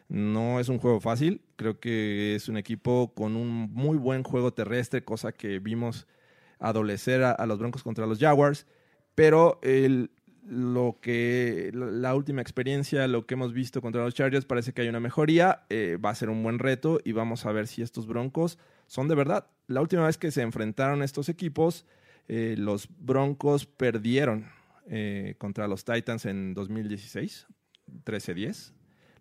no es un juego fácil. Creo que es un equipo con un muy buen juego terrestre, cosa que vimos adolecer a, los Broncos contra los Jaguars. Pero lo que la última experiencia, lo que hemos visto contra los Chargers, parece que hay una mejoría. Eh, va a ser un buen reto y vamos a ver si estos Broncos son de verdad. La última vez que se enfrentaron estos equipos, eh, los Broncos perdieron eh, contra los Titans en 2016, 13-10.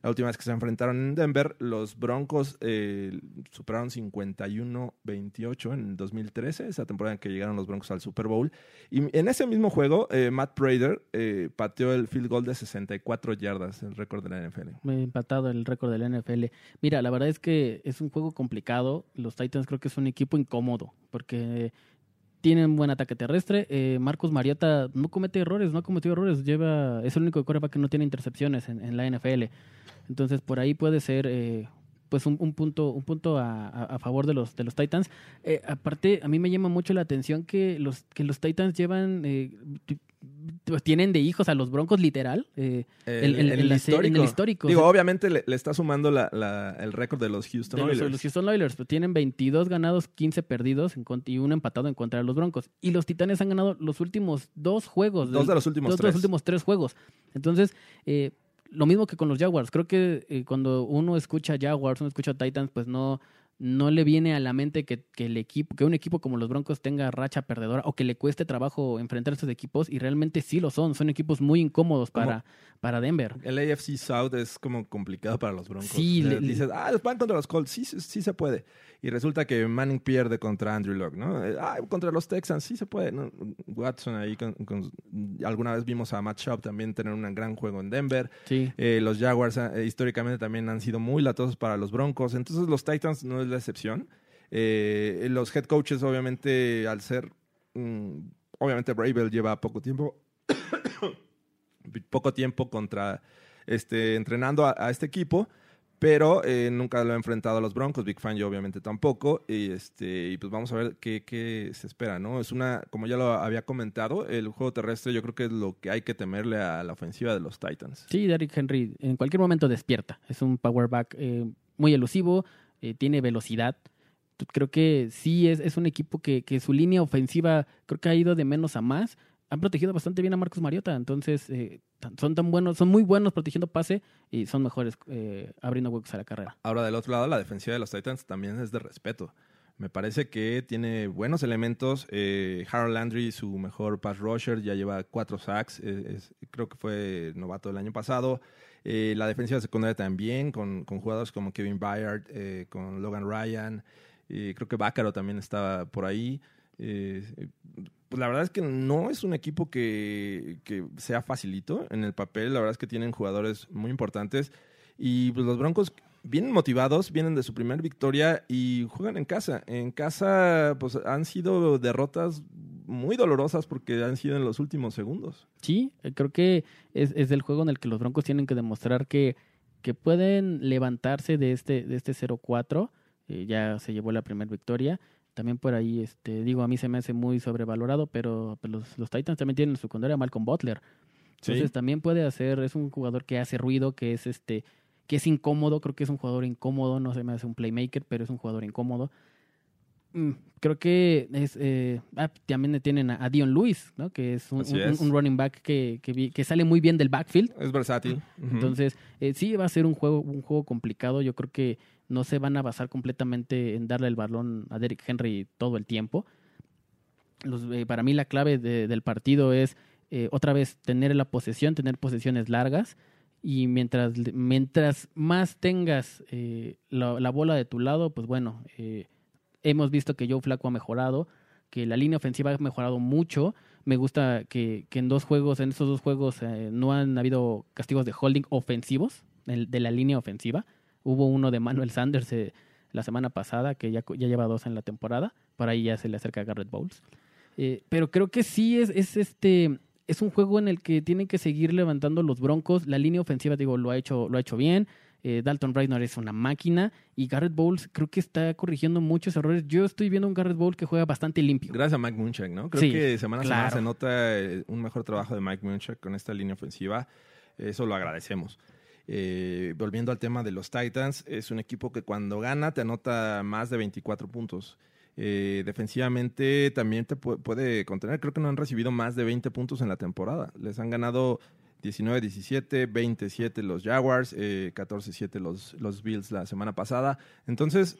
La última vez que se enfrentaron en Denver, los Broncos eh, superaron 51-28 en 2013, esa temporada en que llegaron los Broncos al Super Bowl. Y en ese mismo juego, eh, Matt Prater eh, pateó el field goal de 64 yardas, el récord de la NFL. Me he empatado el récord del NFL. Mira, la verdad es que es un juego complicado. Los Titans creo que es un equipo incómodo porque tienen buen ataque terrestre. Eh, Marcus Mariota no comete errores, no ha cometido errores. Lleva, es el único quarterback que no tiene intercepciones en, la NFL. Entonces por ahí puede ser eh, pues un, un punto, un punto a, a- favor de los, de los Titans. Eh, aparte, a mí me llama mucho la atención que los, que los Titans llevan, eh, pues tienen de hijos a los Broncos literal. eh, el- el- el histórico. Digo, O sea- obviamente le, le está sumando la- la- el récord de los Houston de los, Oilers. los Houston Oilers, pues, tienen 22 ganados, 15 perdidos en y un empatado en contra de los Broncos. Y los Titanes han ganado los últimos dos juegos. Dos de los últimos dos de los tres. últimos tres juegos. Entonces, eh, lo mismo que con los Jaguars. Creo que eh, cuando uno escucha Jaguars, uno escucha Titans, pues no, no le viene a la mente que, que el equipo, que un equipo como los Broncos tenga racha perdedora o que le cueste trabajo enfrentar a estos equipos. Y realmente sí lo son. Son equipos muy incómodos Como- para, para Denver. El AFC South es como complicado para los Broncos. Sí, le- dices, ah, van contra los Colts, sí, sí, sí se puede. Y resulta que Manning pierde contra Andrew Luck, ¿no? Eh, Ah, contra los Texans, sí se puede. ¿no? Watson ahí, con, con- alguna vez vimos a Matt Schaub también tener un gran juego en Denver. Sí. Eh, los Jaguars eh, históricamente también han sido muy latosos para los Broncos. Entonces los Titans no es la excepción. Eh, los head coaches, obviamente, al ser... mm, obviamente Bravel lleva poco tiempo. poco tiempo contra... Este, entrenando a, este equipo. Pero eh, nunca lo ha enfrentado a los Broncos. Big Fan yo obviamente tampoco. Y, este, y pues vamos a ver qué, qué se espera, ¿no? Es una, como ya lo había comentado, el juego terrestre yo creo que es lo que hay que temerle a la ofensiva de los Titans. Sí, Derrick Henry en cualquier momento despierta. Es un power back eh, muy elusivo, eh, tiene velocidad. Creo que sí es, es un equipo que, que su línea ofensiva creo que ha ido de menos a más. Han protegido bastante bien a Marcus Mariota, entonces eh, son tan buenos, son muy buenos protegiendo pase y son mejores eh, abriendo huecos a la carrera. Ahora, del otro lado, la defensiva de los Titans también es de respeto. Me parece que tiene buenos elementos. Eh, Harold Landry, su mejor pass rusher, ya lleva cuatro sacks. eh, es- creo que fue novato el año pasado. Eh, la defensiva secundaria también, con, con jugadores como Kevin Byard, eh, con Logan Ryan. eh, creo que Bácaro también estaba por ahí. Eh, pues la verdad es que no es un equipo que, que sea facilito en el papel. La verdad es que tienen jugadores muy importantes. Y pues los Broncos vienen motivados, vienen de su primer victoria y juegan en casa. En casa, pues han sido derrotas muy dolorosas porque han sido en los últimos segundos. Sí, eh, creo que es, es el juego en el que los Broncos tienen que demostrar que, que pueden levantarse de este, de este 0-4. Eh, ya se llevó la primera victoria. También por ahí, este, digo, a mí se me hace muy sobrevalorado, pero, pero los, los Titans también tienen en su secundaria a Malcolm Butler. Entonces Sí. también puede hacer, es un jugador que hace ruido, que es este, que es incómodo, creo que es un jugador incómodo, no se me hace un playmaker, pero es un jugador incómodo. Mm, creo que es eh, ah, también tienen a, Dion Lewis, ¿no? que es un, Así un- es. un running back que, que, vi- que sale muy bien del backfield. Es versátil. Entonces, eh, sí va a ser un juego, un juego complicado. Yo creo que no se van a basar completamente en darle el balón a Derrick Henry todo el tiempo. Los, eh, para mí la clave de- del partido es eh, otra vez tener la posesión, tener posesiones largas y mientras, mientras más tengas eh, la, la bola de tu lado, pues bueno, eh, hemos visto que Joe Flaco ha mejorado, que la línea ofensiva ha mejorado mucho, Me gusta que, en dos juegos, en estos dos juegos, eh, no han habido castigos de holding ofensivos, de la línea ofensiva. Hubo uno de Manuel Sanders eh, la semana pasada, que ya, ya lleva dos en la temporada. Para ahí ya se le acerca a Garrett Bowles. Eh, pero creo que sí es, es este es un juego en el que tienen que seguir levantando los broncos. La línea ofensiva, digo, lo ha hecho, lo ha hecho bien. Eh, Dalton Reisner es una máquina. Y Garrett Bowles creo que está corrigiendo muchos errores. Yo estoy viendo un Garrett Bowles que juega bastante limpio. Gracias a Mike Munchak, ¿no? Creo Sí, que semana a semana se nota eh, un mejor trabajo de Mike Munchak con esta línea ofensiva. Eso lo agradecemos. Eh, volviendo al tema de los Titans, es un equipo que cuando gana te anota más de 24 puntos. Eh, defensivamente también te pu- puede contener. Creo que no han recibido más de 20 puntos en la temporada. Les han ganado 19-17, 27 los Jaguars, eh, 14-7 los, los Bills la semana pasada. Entonces,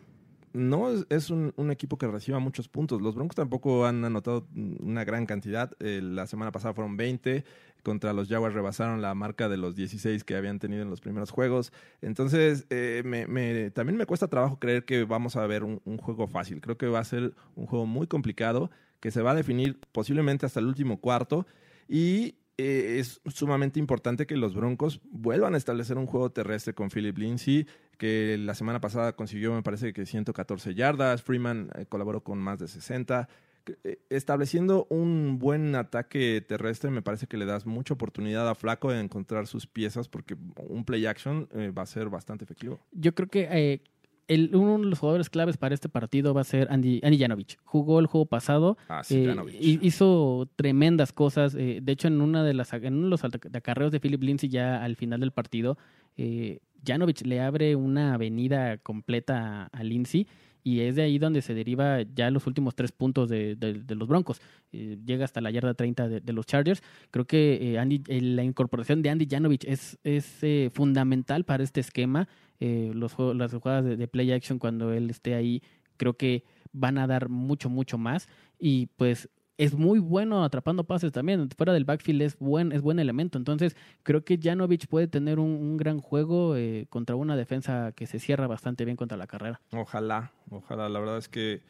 no es, un, equipo que reciba muchos puntos. Los Broncos tampoco han anotado una gran cantidad. Eh, la semana pasada fueron 20. Contra los Jaguars rebasaron la marca de los 16 que habían tenido en los primeros juegos. Entonces, eh, me- también me cuesta trabajo creer que vamos a ver un, un juego fácil. Creo que va a ser un juego muy complicado, que se va a definir posiblemente hasta el último cuarto. Y eh, es sumamente importante que los Broncos vuelvan a establecer un juego terrestre con Philip Lindsay, que la semana pasada consiguió, me parece que 114 yardas. Freeman eh, colaboró con más de 60. Que, eh, Estableciendo un buen ataque terrestre, me parece que le das mucha oportunidad a Flaco de encontrar sus piezas, porque un play action va a ser bastante efectivo. Yo creo que el, uno de los jugadores claves para este partido va a ser Andy, Andy Janovich. Jugó el juego pasado, Ah, sí, eh, hizo tremendas cosas. eh, de hecho, en una de las en uno de los acarreos de Philip Lindsay ya al final del partido, eh, Janovich le abre una avenida completa a, a Lindsay. Y es de ahí donde se deriva ya los últimos tres puntos de, de- los Broncos. Eh, llega hasta la yarda 30 de, los Chargers. Creo que eh, Andy- eh, la incorporación de Andy Janovich es, es fundamental para este esquema. Los, las jugadas de play action cuando él esté ahí, creo que van a dar mucho, mucho más. Y pues es muy bueno atrapando pases también. Fuera del backfield es buen, es buen elemento. Entonces, creo que Janovich puede tener un, un gran juego eh, contra una defensa que se cierra bastante bien contra la carrera. Ojalá, ojalá. La verdad es que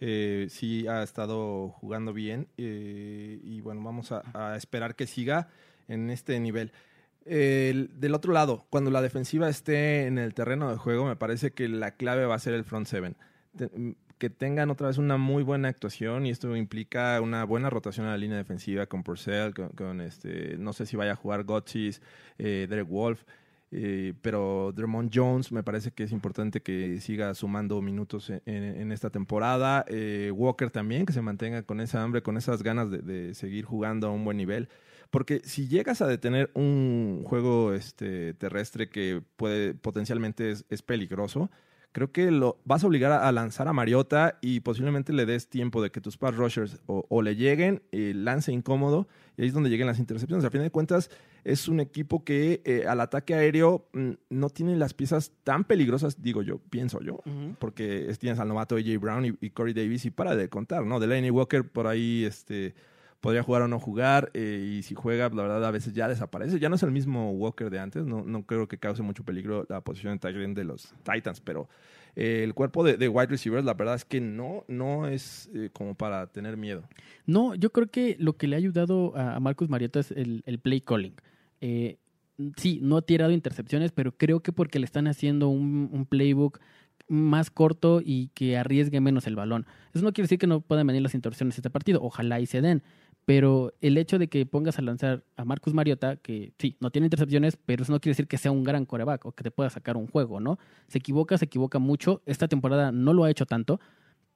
eh, sí ha estado jugando bien eh, y bueno, vamos a, esperar que siga en este nivel. El- del otro lado, cuando la defensiva esté en el terreno de juego, me parece que la clave va a ser el front seven. Que tengan otra vez una muy buena actuación y esto implica una buena rotación a la línea defensiva con Purcell, con, este, no sé si vaya a jugar Gotchis, eh, Derek Wolf, eh, pero Drummond Jones me parece que es importante que siga sumando minutos en esta temporada. Eh, Walker también, que se mantenga con esa hambre, con esas ganas de, de seguir jugando a un buen nivel. Porque si llegas a detener un juego este, terrestre que puede potencialmente es, es peligroso, creo que lo vas a obligar a, a lanzar a Mariota y posiblemente le des tiempo de que tus pass rushers o, o le lleguen, eh, lance incómodo, y ahí es donde lleguen las intercepciones. A fin de cuentas, es un equipo que eh, al ataque aéreo mm, no tiene las piezas tan peligrosas, digo yo, pienso yo, porque es- tienes al novato AJ Brown y, y Corey Davis y para de contar, ¿no? Delaney Walker por ahí este, podría jugar o no jugar, eh, y si juega, la verdad, a veces ya desaparece. Ya no es el mismo Walker de antes, no, no creo que cause mucho peligro la posición de tight de los Titans, pero eh, el cuerpo de, de wide receivers, la verdad es que no, no es eh, como para tener miedo. No, yo creo que lo que le ha ayudado a Marcus Mariota es el, play calling. Sí, no ha tirado intercepciones, pero creo que porque le están haciendo un, playbook más corto y que arriesgue menos el balón. Eso no quiere decir que no puedan venir las intercepciones este partido, ojalá y se den. Pero el hecho de que pongas a lanzar a Marcus Mariota, que sí, no tiene intercepciones, pero eso no quiere decir que sea un gran coreback o que te pueda sacar un juego, ¿no? Se equivoca, se equivoca mucho. Esta temporada no lo ha hecho tanto,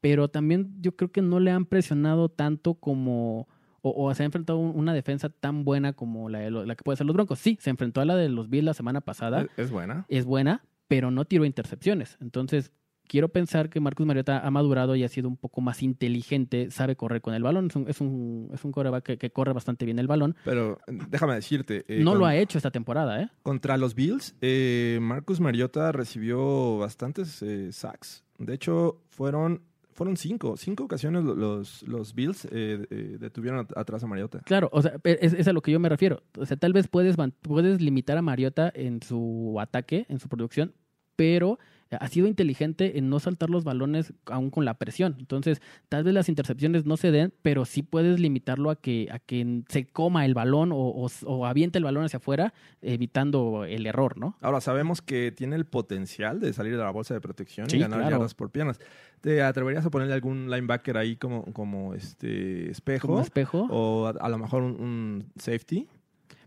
pero también yo creo que no le han presionado tanto como o, o se ha enfrentado a un- una defensa tan buena como la, de lo- la que puede ser los Broncos. Sí, se enfrentó a la de los Bills la semana pasada, Es, es buena. es buena, pero no tiró intercepciones. Entonces, quiero pensar que Marcus Mariota ha madurado y ha sido un poco más inteligente, sabe correr con el balón, es un, es un, es un quarterback que, que corre bastante bien el balón. Pero déjame decirte. eh, no lo ha hecho esta temporada, ¿eh? Contra los Bills, eh, Marcus Mariota recibió bastantes eh, sacks. De hecho, fueron, fueron cinco. Cinco ocasiones lo- los, los Bills eh, eh, detuvieron at- atrás a Mariota. Claro, o sea, pe- es, es a lo que yo me refiero. O sea, tal vez puedes, puedes limitar a Mariota en su ataque, en su producción, pero ha sido inteligente en no saltar los balones aún con la presión. Entonces, tal vez las intercepciones no se den, pero sí puedes limitarlo a que, a que se coma el balón o, o, o aviente el balón hacia afuera, evitando el error, ¿no? Ahora, sabemos que tiene el potencial de salir de la bolsa de protección Sí, y ganar claro. yardas por piernas. ¿Te atreverías a ponerle algún linebacker ahí como, como este espejo? Como espejo. O a, a lo mejor un, un safety.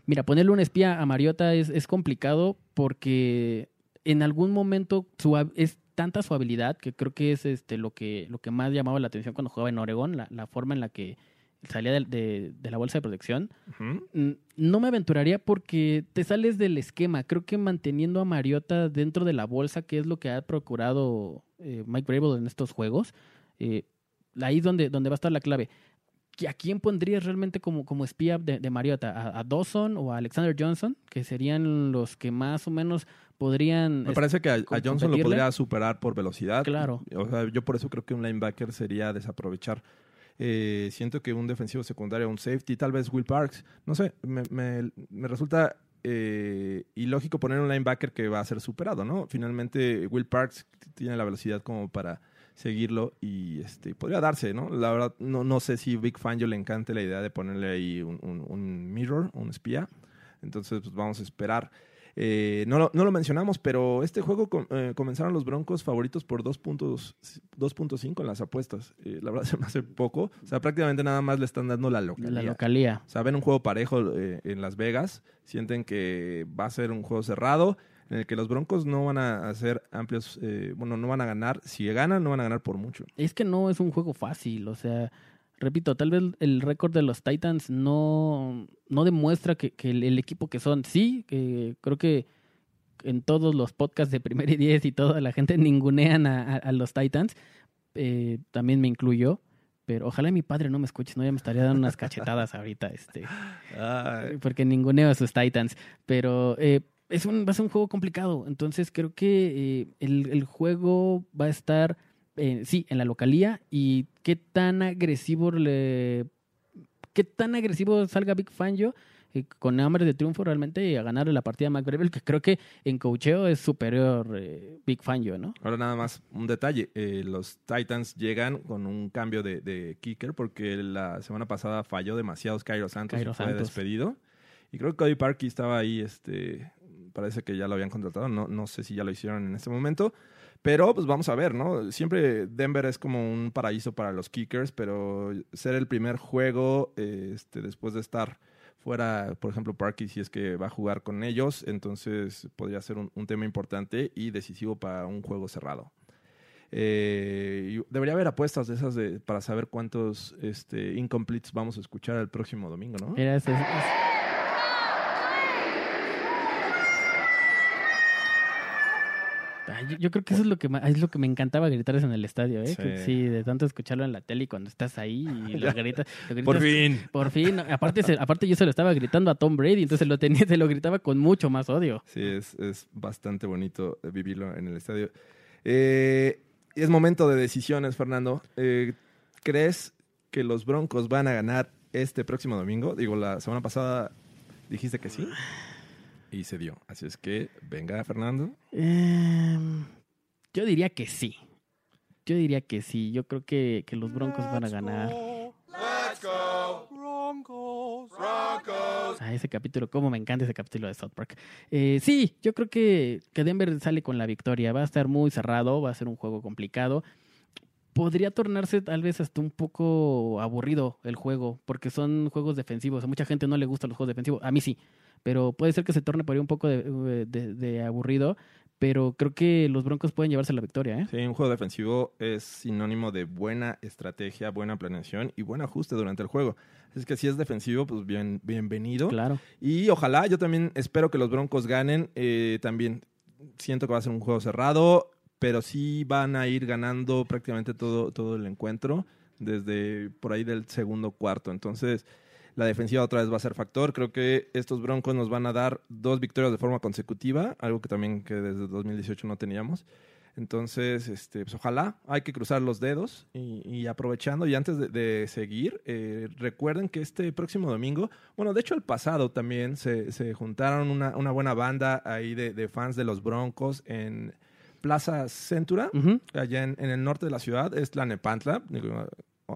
Mira, ponerle un espía a Mariota es, es complicado porque en algún momento su es tanta su habilidad que creo que es este lo que, lo que más llamaba la atención cuando jugaba en Oregón, la, la forma en la que salía de, de- de la bolsa de protección. Mm, No me aventuraría porque te sales del esquema. Creo que manteniendo a Mariota dentro de la bolsa, que es lo que ha procurado eh, Mike Vrabel en estos juegos, eh, ahí es donde, donde va a estar la clave. ¿A quién pondrías realmente como, como espía de, de Mariota? ¿A, a Dawson o a Alexander Johnson? Que serían los que más o menos podrían... Me parece que a, Johnson lo podría superar por velocidad. Claro. O sea, yo por eso creo que un linebacker sería desaprovechar. Eh, siento que un defensivo secundario, un safety, tal vez Will Parks, no sé, me, me- me resulta eh, ilógico poner un linebacker que va a ser superado, ¿no? Finalmente Will Parks tiene la velocidad como para seguirlo y este podría darse, ¿no? La verdad, no, no sé si Big Fangio le encante la idea de ponerle ahí un, un- un mirror, un espía. Entonces, pues vamos a esperar. Eh, no, lo, no lo mencionamos, pero este juego com- eh, comenzaron los Broncos favoritos por 2 puntos- 2.5 en las apuestas. Eh, la verdad se me hace poco. O sea, prácticamente nada más le están dando la localidad. la localía. O sea, ven un juego parejo eh, en Las Vegas, sienten que va a ser un juego cerrado, en el que los Broncos no van a hacer amplios, eh, bueno, no van a ganar. Si ganan, no van a ganar por mucho. Es que no es un juego fácil, o sea, repito, tal vez el récord de los Titans no, no demuestra que, que el, el equipo que son, sí, que creo que en todos los podcasts de Primer y Diez y toda la gente ningunean a, a- a los Titans, eh, también me incluyo, pero ojalá mi padre no me escuche, no ya me estaría dando unas cachetadas ahorita, este, porque ninguneo a sus Titans, pero eh, es un, va a ser un juego complicado, entonces creo que eh, el, el juego va a estar, eh, sí, en la localía y qué tan agresivo le... ¿Qué tan agresivo salga Big Fangio eh, con hambre de triunfo realmente a ganarle la partida a McBrevel? Que creo que en cocheo es superior eh, Big Fangio, ¿no? Ahora nada más un detalle, los Titans llegan con un cambio de, de kicker porque la semana pasada falló demasiado Cairo Santos Cairo y fue Santos. despedido. Y creo que Cody Parkey estaba ahí, este, parece que ya lo habían contratado, no, no sé si ya lo hicieron en este momento, pero pues vamos a ver, ¿no? Siempre Denver es como un paraíso para los kickers, pero ser el primer juego este, después de estar fuera, por ejemplo, Parkey, si es que va a jugar con ellos, entonces podría ser un, un tema importante y decisivo para un juego cerrado. Eh, debería haber apuestas de esas de, para saber cuántos este, incompletes vamos a escuchar el próximo domingo, ¿no? Era ese- es- Ay, yo, yo creo que eso es lo que es lo que me encantaba gritar en el estadio, ¿eh? Sí. Que Sí, de tanto escucharlo en la tele y cuando estás ahí y lo gritas, lo gritas Por fin. Por fin. Aparte, se- aparte yo se lo estaba gritando a Tom Brady, entonces lo tenía, se lo gritaba con mucho más odio. Sí, es, es bastante bonito eh, vivirlo en el estadio. Eh, es momento de decisiones, Fernando. Eh, ¿Crees que los Broncos van a ganar este próximo domingo? Digo, la semana pasada dijiste que sí. Y se dio. Así es que, venga, Fernando. Em, yo diría que sí. Yo diría que sí. Yo creo que, que los Broncos van a ganar. Ah, ese capítulo, cómo me encanta ese capítulo de South Park. Eh, sí, yo creo que, que Denver sale con la victoria. Va a estar muy cerrado, va a ser un juego complicado. Podría tornarse tal vez hasta un poco aburrido el juego, porque son juegos defensivos. A mucha gente no le gustan los juegos defensivos. A mí sí, pero puede ser que se torne por ahí un poco de, de- de aburrido. Pero creo que los Broncos pueden llevarse la victoria, ¿eh? Sí, un juego defensivo es sinónimo de buena estrategia, buena planeación y buen ajuste durante el juego. Es que si es defensivo, pues bien, bienvenido. Claro. Y ojalá, yo también espero que los Broncos ganen. Eh, también siento que va a ser un juego cerrado, pero sí van a ir ganando prácticamente todo, todo el encuentro desde por ahí del segundo cuarto. Entonces, la defensiva otra vez va a ser factor. Creo que estos Broncos nos van a dar dos victorias de forma consecutiva, algo que también que desde 2018 no teníamos. Entonces, este, pues ojalá, hay que cruzar los dedos y, aprovechando, y antes de, de seguir, eh, recuerden que este próximo domingo, bueno, de hecho el pasado también se, se juntaron una, una buena banda ahí de, de fans de los Broncos en Plaza Centura, allá en, en el norte de la ciudad, es Tlanepantla,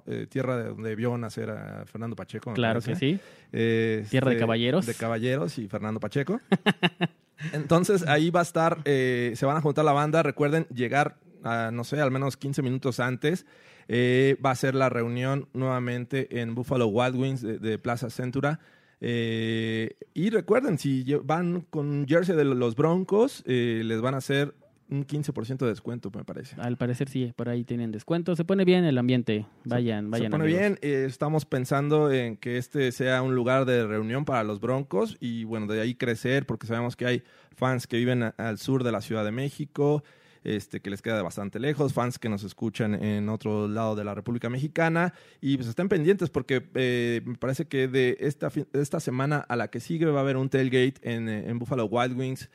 eh, tierra de donde vio nacer a Fernando Pacheco. Claro que sí. Eh, Tierra de este, caballeros. De caballeros y Fernando Pacheco. Entonces ahí va a estar, eh, se van a juntar la banda. Recuerden llegar, a, no sé, al menos 15 minutos antes. Eh, va a ser la reunión nuevamente en Buffalo Wild Wings de, de Plaza Centura. Eh, y recuerden, si van con jersey de los Broncos, eh, les van a hacer un 15% de descuento, me parece. Al parecer sí, por ahí tienen descuento. Se pone bien el ambiente. Vayan, vayan. Se pone amigos. bien. eh, estamos pensando en que este sea un lugar de reunión para los Broncos y bueno, de ahí crecer porque sabemos que hay fans que viven a- al sur de la Ciudad de México, este, que les queda bastante lejos, fans que nos escuchan en otro lado de la República Mexicana y pues estén pendientes porque eh, me parece que de esta, esta semana a la que sigue va a haber un tailgate en, eh, en Buffalo Wild Wings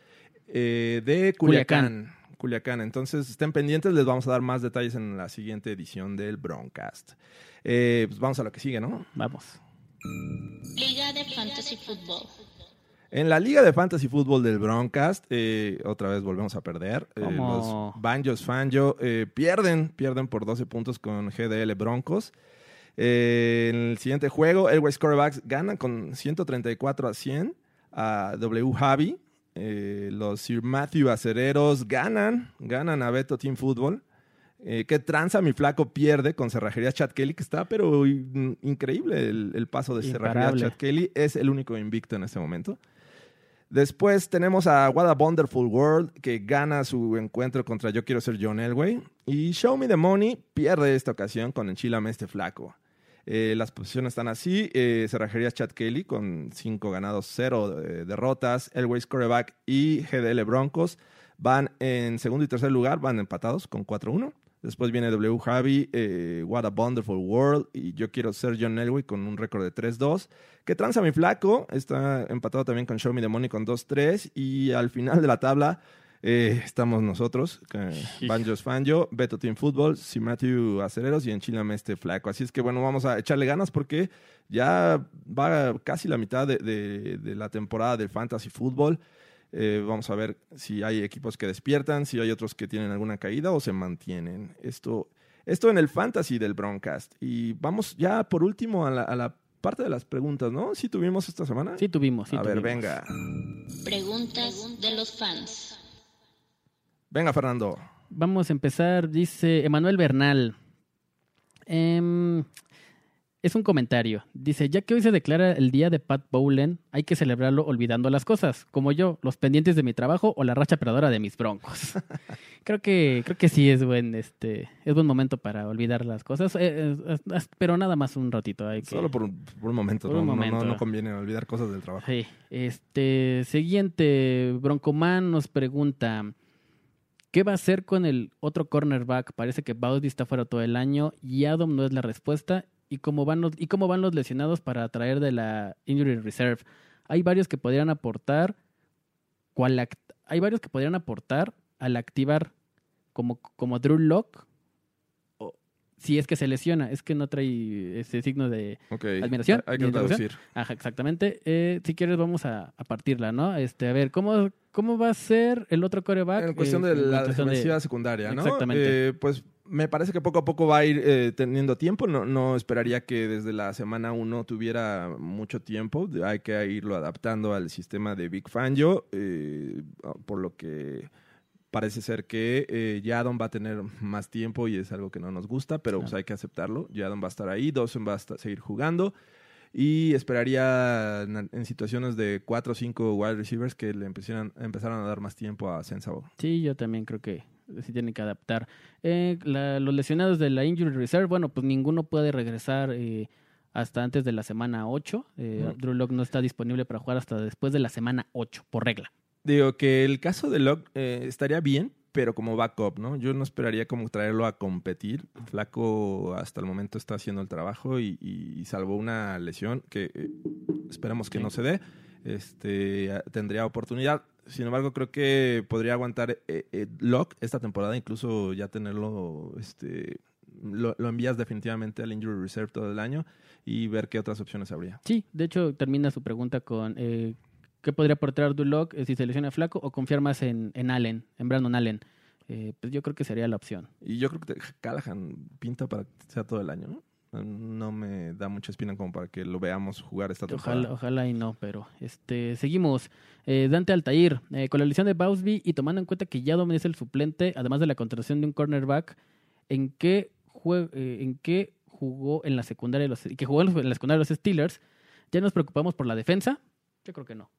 eh, de Culiacán. Culiacán. Culiacán. Entonces estén pendientes, les vamos a dar más detalles en la siguiente edición del Broncast. Eh, pues vamos a lo que sigue, ¿no? Vamos. Liga de Fantasy Football. En la Liga de Fantasy Fútbol del Broncast, eh, otra vez volvemos a perder. Eh, los Banjos Fanjo eh, pierden, pierden por 12 puntos con GDL Broncos. Eh, en el siguiente juego, Airways Quarterbacks ganan con 134 a 100 a W Javi. Eh, los Sir Matthew Acereros ganan, ganan a Beto Team Football. Eh, ¿Qué tranza? Mi flaco pierde con Cerrajería Chad Kelly, que está, pero in- increíble el, el paso de Cerrajería. Chad Kelly. Es el único invicto en este momento. Después tenemos a What a Wonderful World, que gana su encuentro contra Yo Quiero Ser John Elway. Y Show Me the Money pierde esta ocasión con Enchilame este flaco. Eh, las posiciones están así. Eh, Cerrajería Chad Kelly con 5 ganados, 0 derrotas. Elway's Coreback y GDL Broncos van en segundo y tercer lugar, van empatados con 4-1. Después viene W Javi, eh, What a Wonderful World y Yo Quiero Ser John Elway con un récord de 3-2. Que tranza mi flaco, está empatado también con Show Me the Money con 2-3. Y al final de la tabla eh, estamos nosotros, eh, Banjos Fanjo, Beto Team Football, Si Matthew Acereros y Enchilame este flaco. Así es que bueno, vamos a echarle ganas porque ya va casi la mitad de, de- de la temporada del Fantasy Football. Eh, vamos a ver si hay equipos que despiertan, si hay otros que tienen alguna caída o se mantienen. Esto, esto en el fantasy del Broncast. Y vamos ya por último a la, a la parte de las preguntas, ¿no? ¿Sí tuvimos esta semana? Sí tuvimos, sí a ver, venga. Preguntas de los fans. Venga, Fernando. Vamos a empezar, dice Emanuel Bernal. Em, es un comentario. Dice, ya que hoy se declara el día de Pat Bowlen, hay que celebrarlo olvidando las cosas, como yo, los pendientes de mi trabajo o la racha perdedora de mis broncos. creo que creo que sí es buen este es buen momento para olvidar las cosas, eh, eh, pero nada más un ratito. Hay que... Solo por un, por un momento. Por no, un no- no- momento. No, conviene olvidar cosas del trabajo. Sí. Este, siguiente, Broncoman nos pregunta, ¿qué va a hacer con el otro cornerback? Parece que Bowdy está fuera todo el año y Adam no es la respuesta. ¿Y cómo van los, y cómo van los lesionados para traer de la Injury Reserve? Hay varios que podrían aportar, cual hay varios que podrían aportar al activar como, como Drew Lock, o si es que se lesiona, es que no trae ese signo de. ¿Admiración? Hay que traducir. Ajá, exactamente. Eh, si quieres, vamos a, a partirla, ¿no? Este, a ver, ¿cómo, cómo va a ser el otro coreback? En cuestión Eh, de la cuestión de- defensiva secundaria, ¿no? Exactamente. Eh, pues me parece que poco a poco va a ir eh, teniendo tiempo. No, no esperaría que desde la semana 1 tuviera mucho tiempo. Hay que irlo adaptando al sistema de Big Fangio, eh, por lo que parece ser que eh, Yadon va a tener más tiempo y es algo que no nos gusta, pero pues Claro. hay que aceptarlo. Yadon va a estar ahí, Dawson va a seguir jugando. Y esperaría en, en situaciones de 4 o 5 wide receivers que le empezaran, empezaran a dar más tiempo a Sensabo. Sí, yo también creo que sí tienen que adaptar. Eh, la- los lesionados de la Injury Reserve, bueno, pues ninguno puede regresar eh, hasta antes de la semana 8. Eh. Drew Lock no está disponible para jugar hasta después de la semana 8, por regla. Digo que el caso de Locke eh, estaría bien, pero como backup, ¿no? Yo no esperaría como traerlo a competir. Flaco hasta el momento está haciendo el trabajo y, y salvo una lesión que eh, esperamos que Sí. no se dé, este, tendría oportunidad. Sin embargo, creo que podría aguantar eh, eh, Locke esta temporada, incluso ya tenerlo, este, lo, lo envías definitivamente al Injury Reserve todo el año y ver qué otras opciones habría. Sí, de hecho termina su pregunta con eh, ¿qué podría aportar Drew Lock eh, si se lesiona flaco o confiar más en, en Allen, en Brandon Allen? eh, pues yo creo que sería la opción. Y yo creo que Callahan pinta para que sea todo el año, ¿no? No me da mucha espina como para que lo veamos jugar esta temporada. Ojalá, ojalá y no, pero este seguimos. Eh, Dante Altair, eh, con la lesión de Bausby y tomando en cuenta que ya es el suplente, además de la contratación de un cornerback, ¿en qué, jue- en qué jugó en la secundaria de los, que jugó en la secundaria de los Steelers? ¿Ya nos preocupamos por la defensa? Yo creo que no.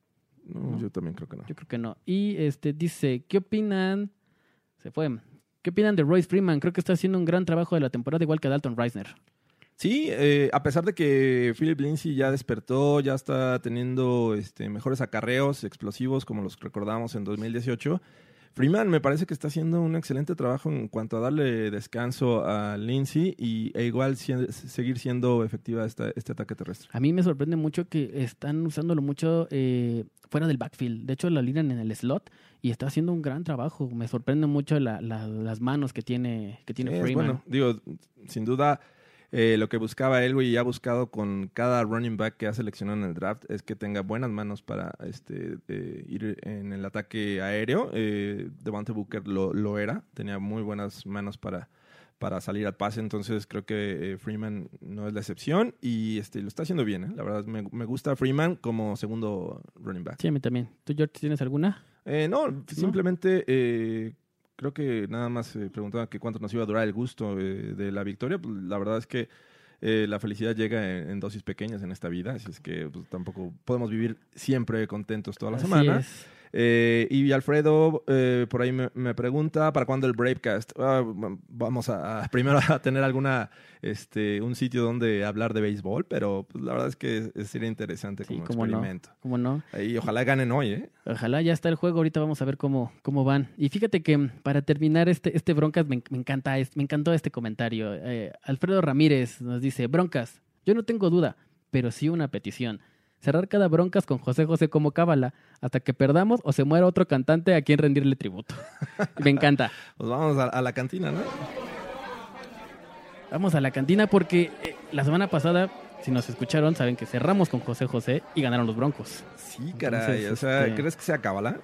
No, yo también creo que no. Yo creo que no. Y este dice, ¿qué opinan? Se fue. ¿Qué opinan de Royce Freeman? Creo que está haciendo un gran trabajo de la temporada, igual que Dalton Reisner. Sí, eh, a pesar de que Philip Lindsay ya despertó, ya está teniendo este, mejores acarreos explosivos como los que recordamos en 2018, Freeman me parece que está haciendo un excelente trabajo en cuanto a darle descanso a Lindsay y, e igual si- seguir siendo efectiva esta, este ataque terrestre. A mí me sorprende mucho que están usándolo mucho eh, fuera del backfield. De hecho, la alinean en el slot y está haciendo un gran trabajo. Me sorprende mucho la- la- las manos que tiene, que tiene Sí, Freeman. bueno, digo, sin duda eh, lo que buscaba él, güey, y ha buscado con cada running back que ha seleccionado en el draft, es que tenga buenas manos para este, eh, ir en el ataque aéreo. Eh, Devante Booker lo, lo era, tenía muy buenas manos para, para salir al pase, entonces creo que eh, Freeman no es la excepción y este, lo está haciendo bien, ¿eh? la verdad me, me gusta Freeman como segundo running back. Sí, a mí también. ¿Tú, George, tienes alguna? Eh, no, simplemente eh, creo que nada más eh, preguntaban que cuánto nos iba a durar el gusto eh, de la victoria. Pues, la verdad es que eh, la felicidad llega en, en dosis pequeñas en esta vida, así es que pues, tampoco podemos vivir siempre contentos toda la Así semana. es. Eh, y Alfredo eh, por ahí me, me pregunta para cuándo el Bravecast. Ah, vamos a, a- primero a tener alguna este un sitio donde hablar de béisbol, pero pues, la verdad es que sería interesante Sí, como cómo no. experimento. ¿Cómo no? Y ojalá ganen hoy, ¿eh? Ojalá ya está el juego. Ahorita vamos a ver cómo, cómo van. Y fíjate que mm, para terminar este, este Broncas, me, me encanta, me encantó este comentario. Eh, Alfredo Ramírez nos dice, Broncas, yo no tengo duda, pero sí una petición. Cerrar cada Broncas con José José como cábala hasta que perdamos o se muera otro cantante a quien rendirle tributo. me encanta. Pues vamos a, a la cantina, ¿no? Vamos a la cantina porque eh, la semana pasada, si nos escucharon, saben que cerramos con José José y ganaron los Broncos. Sí, caray. Entonces, o sea, este- ¿crees que sea cábala?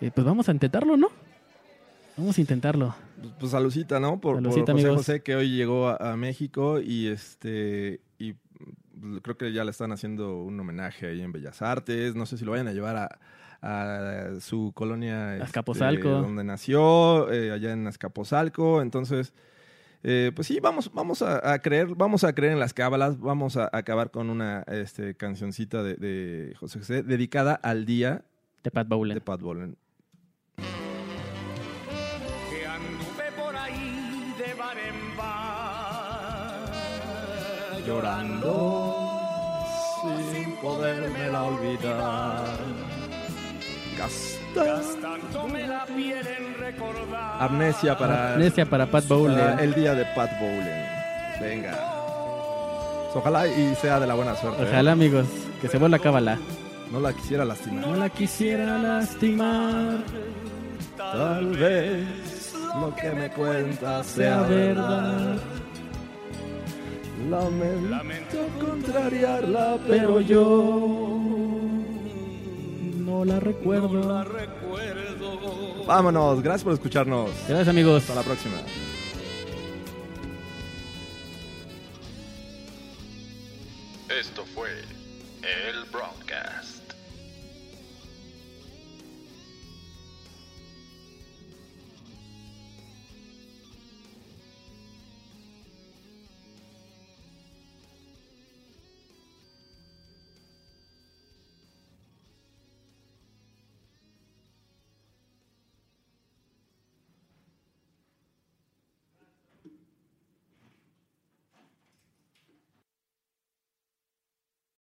Eh, pues vamos a intentarlo, ¿no? Vamos a intentarlo. Pues, pues salucita, ¿no? Por, José amigos. José, que hoy llegó a, a México y este y creo que ya le están haciendo un homenaje ahí en Bellas Artes. No sé si lo vayan a llevar a, a su colonia este, Azcapotzalco. donde nació, eh, allá en Azcapotzalco. Entonces, eh, pues sí, vamos, vamos a, a creer, vamos a creer en las cábalas, vamos a acabar con una este, cancioncita de, de José José dedicada al día De Pat Bowlen. de Pat Bowlen. Llorando sin podérmela olvidar. gastándome la piel en recordar Amnesia para, Amnesia para Pat Bowlen. para el día de Pat Bowlen. Venga. Ojalá y sea de la buena suerte. ¿eh? Ojalá, amigos, que se vuelva cábala. No la quisiera lastimar. No la quisiera lastimar. Tal vez lo que me cuentas Sea verdad. Lamento contrariarla, Pero yo no la recuerdo. Vámonos. Gracias por escucharnos. Gracias, amigos. Hasta la próxima.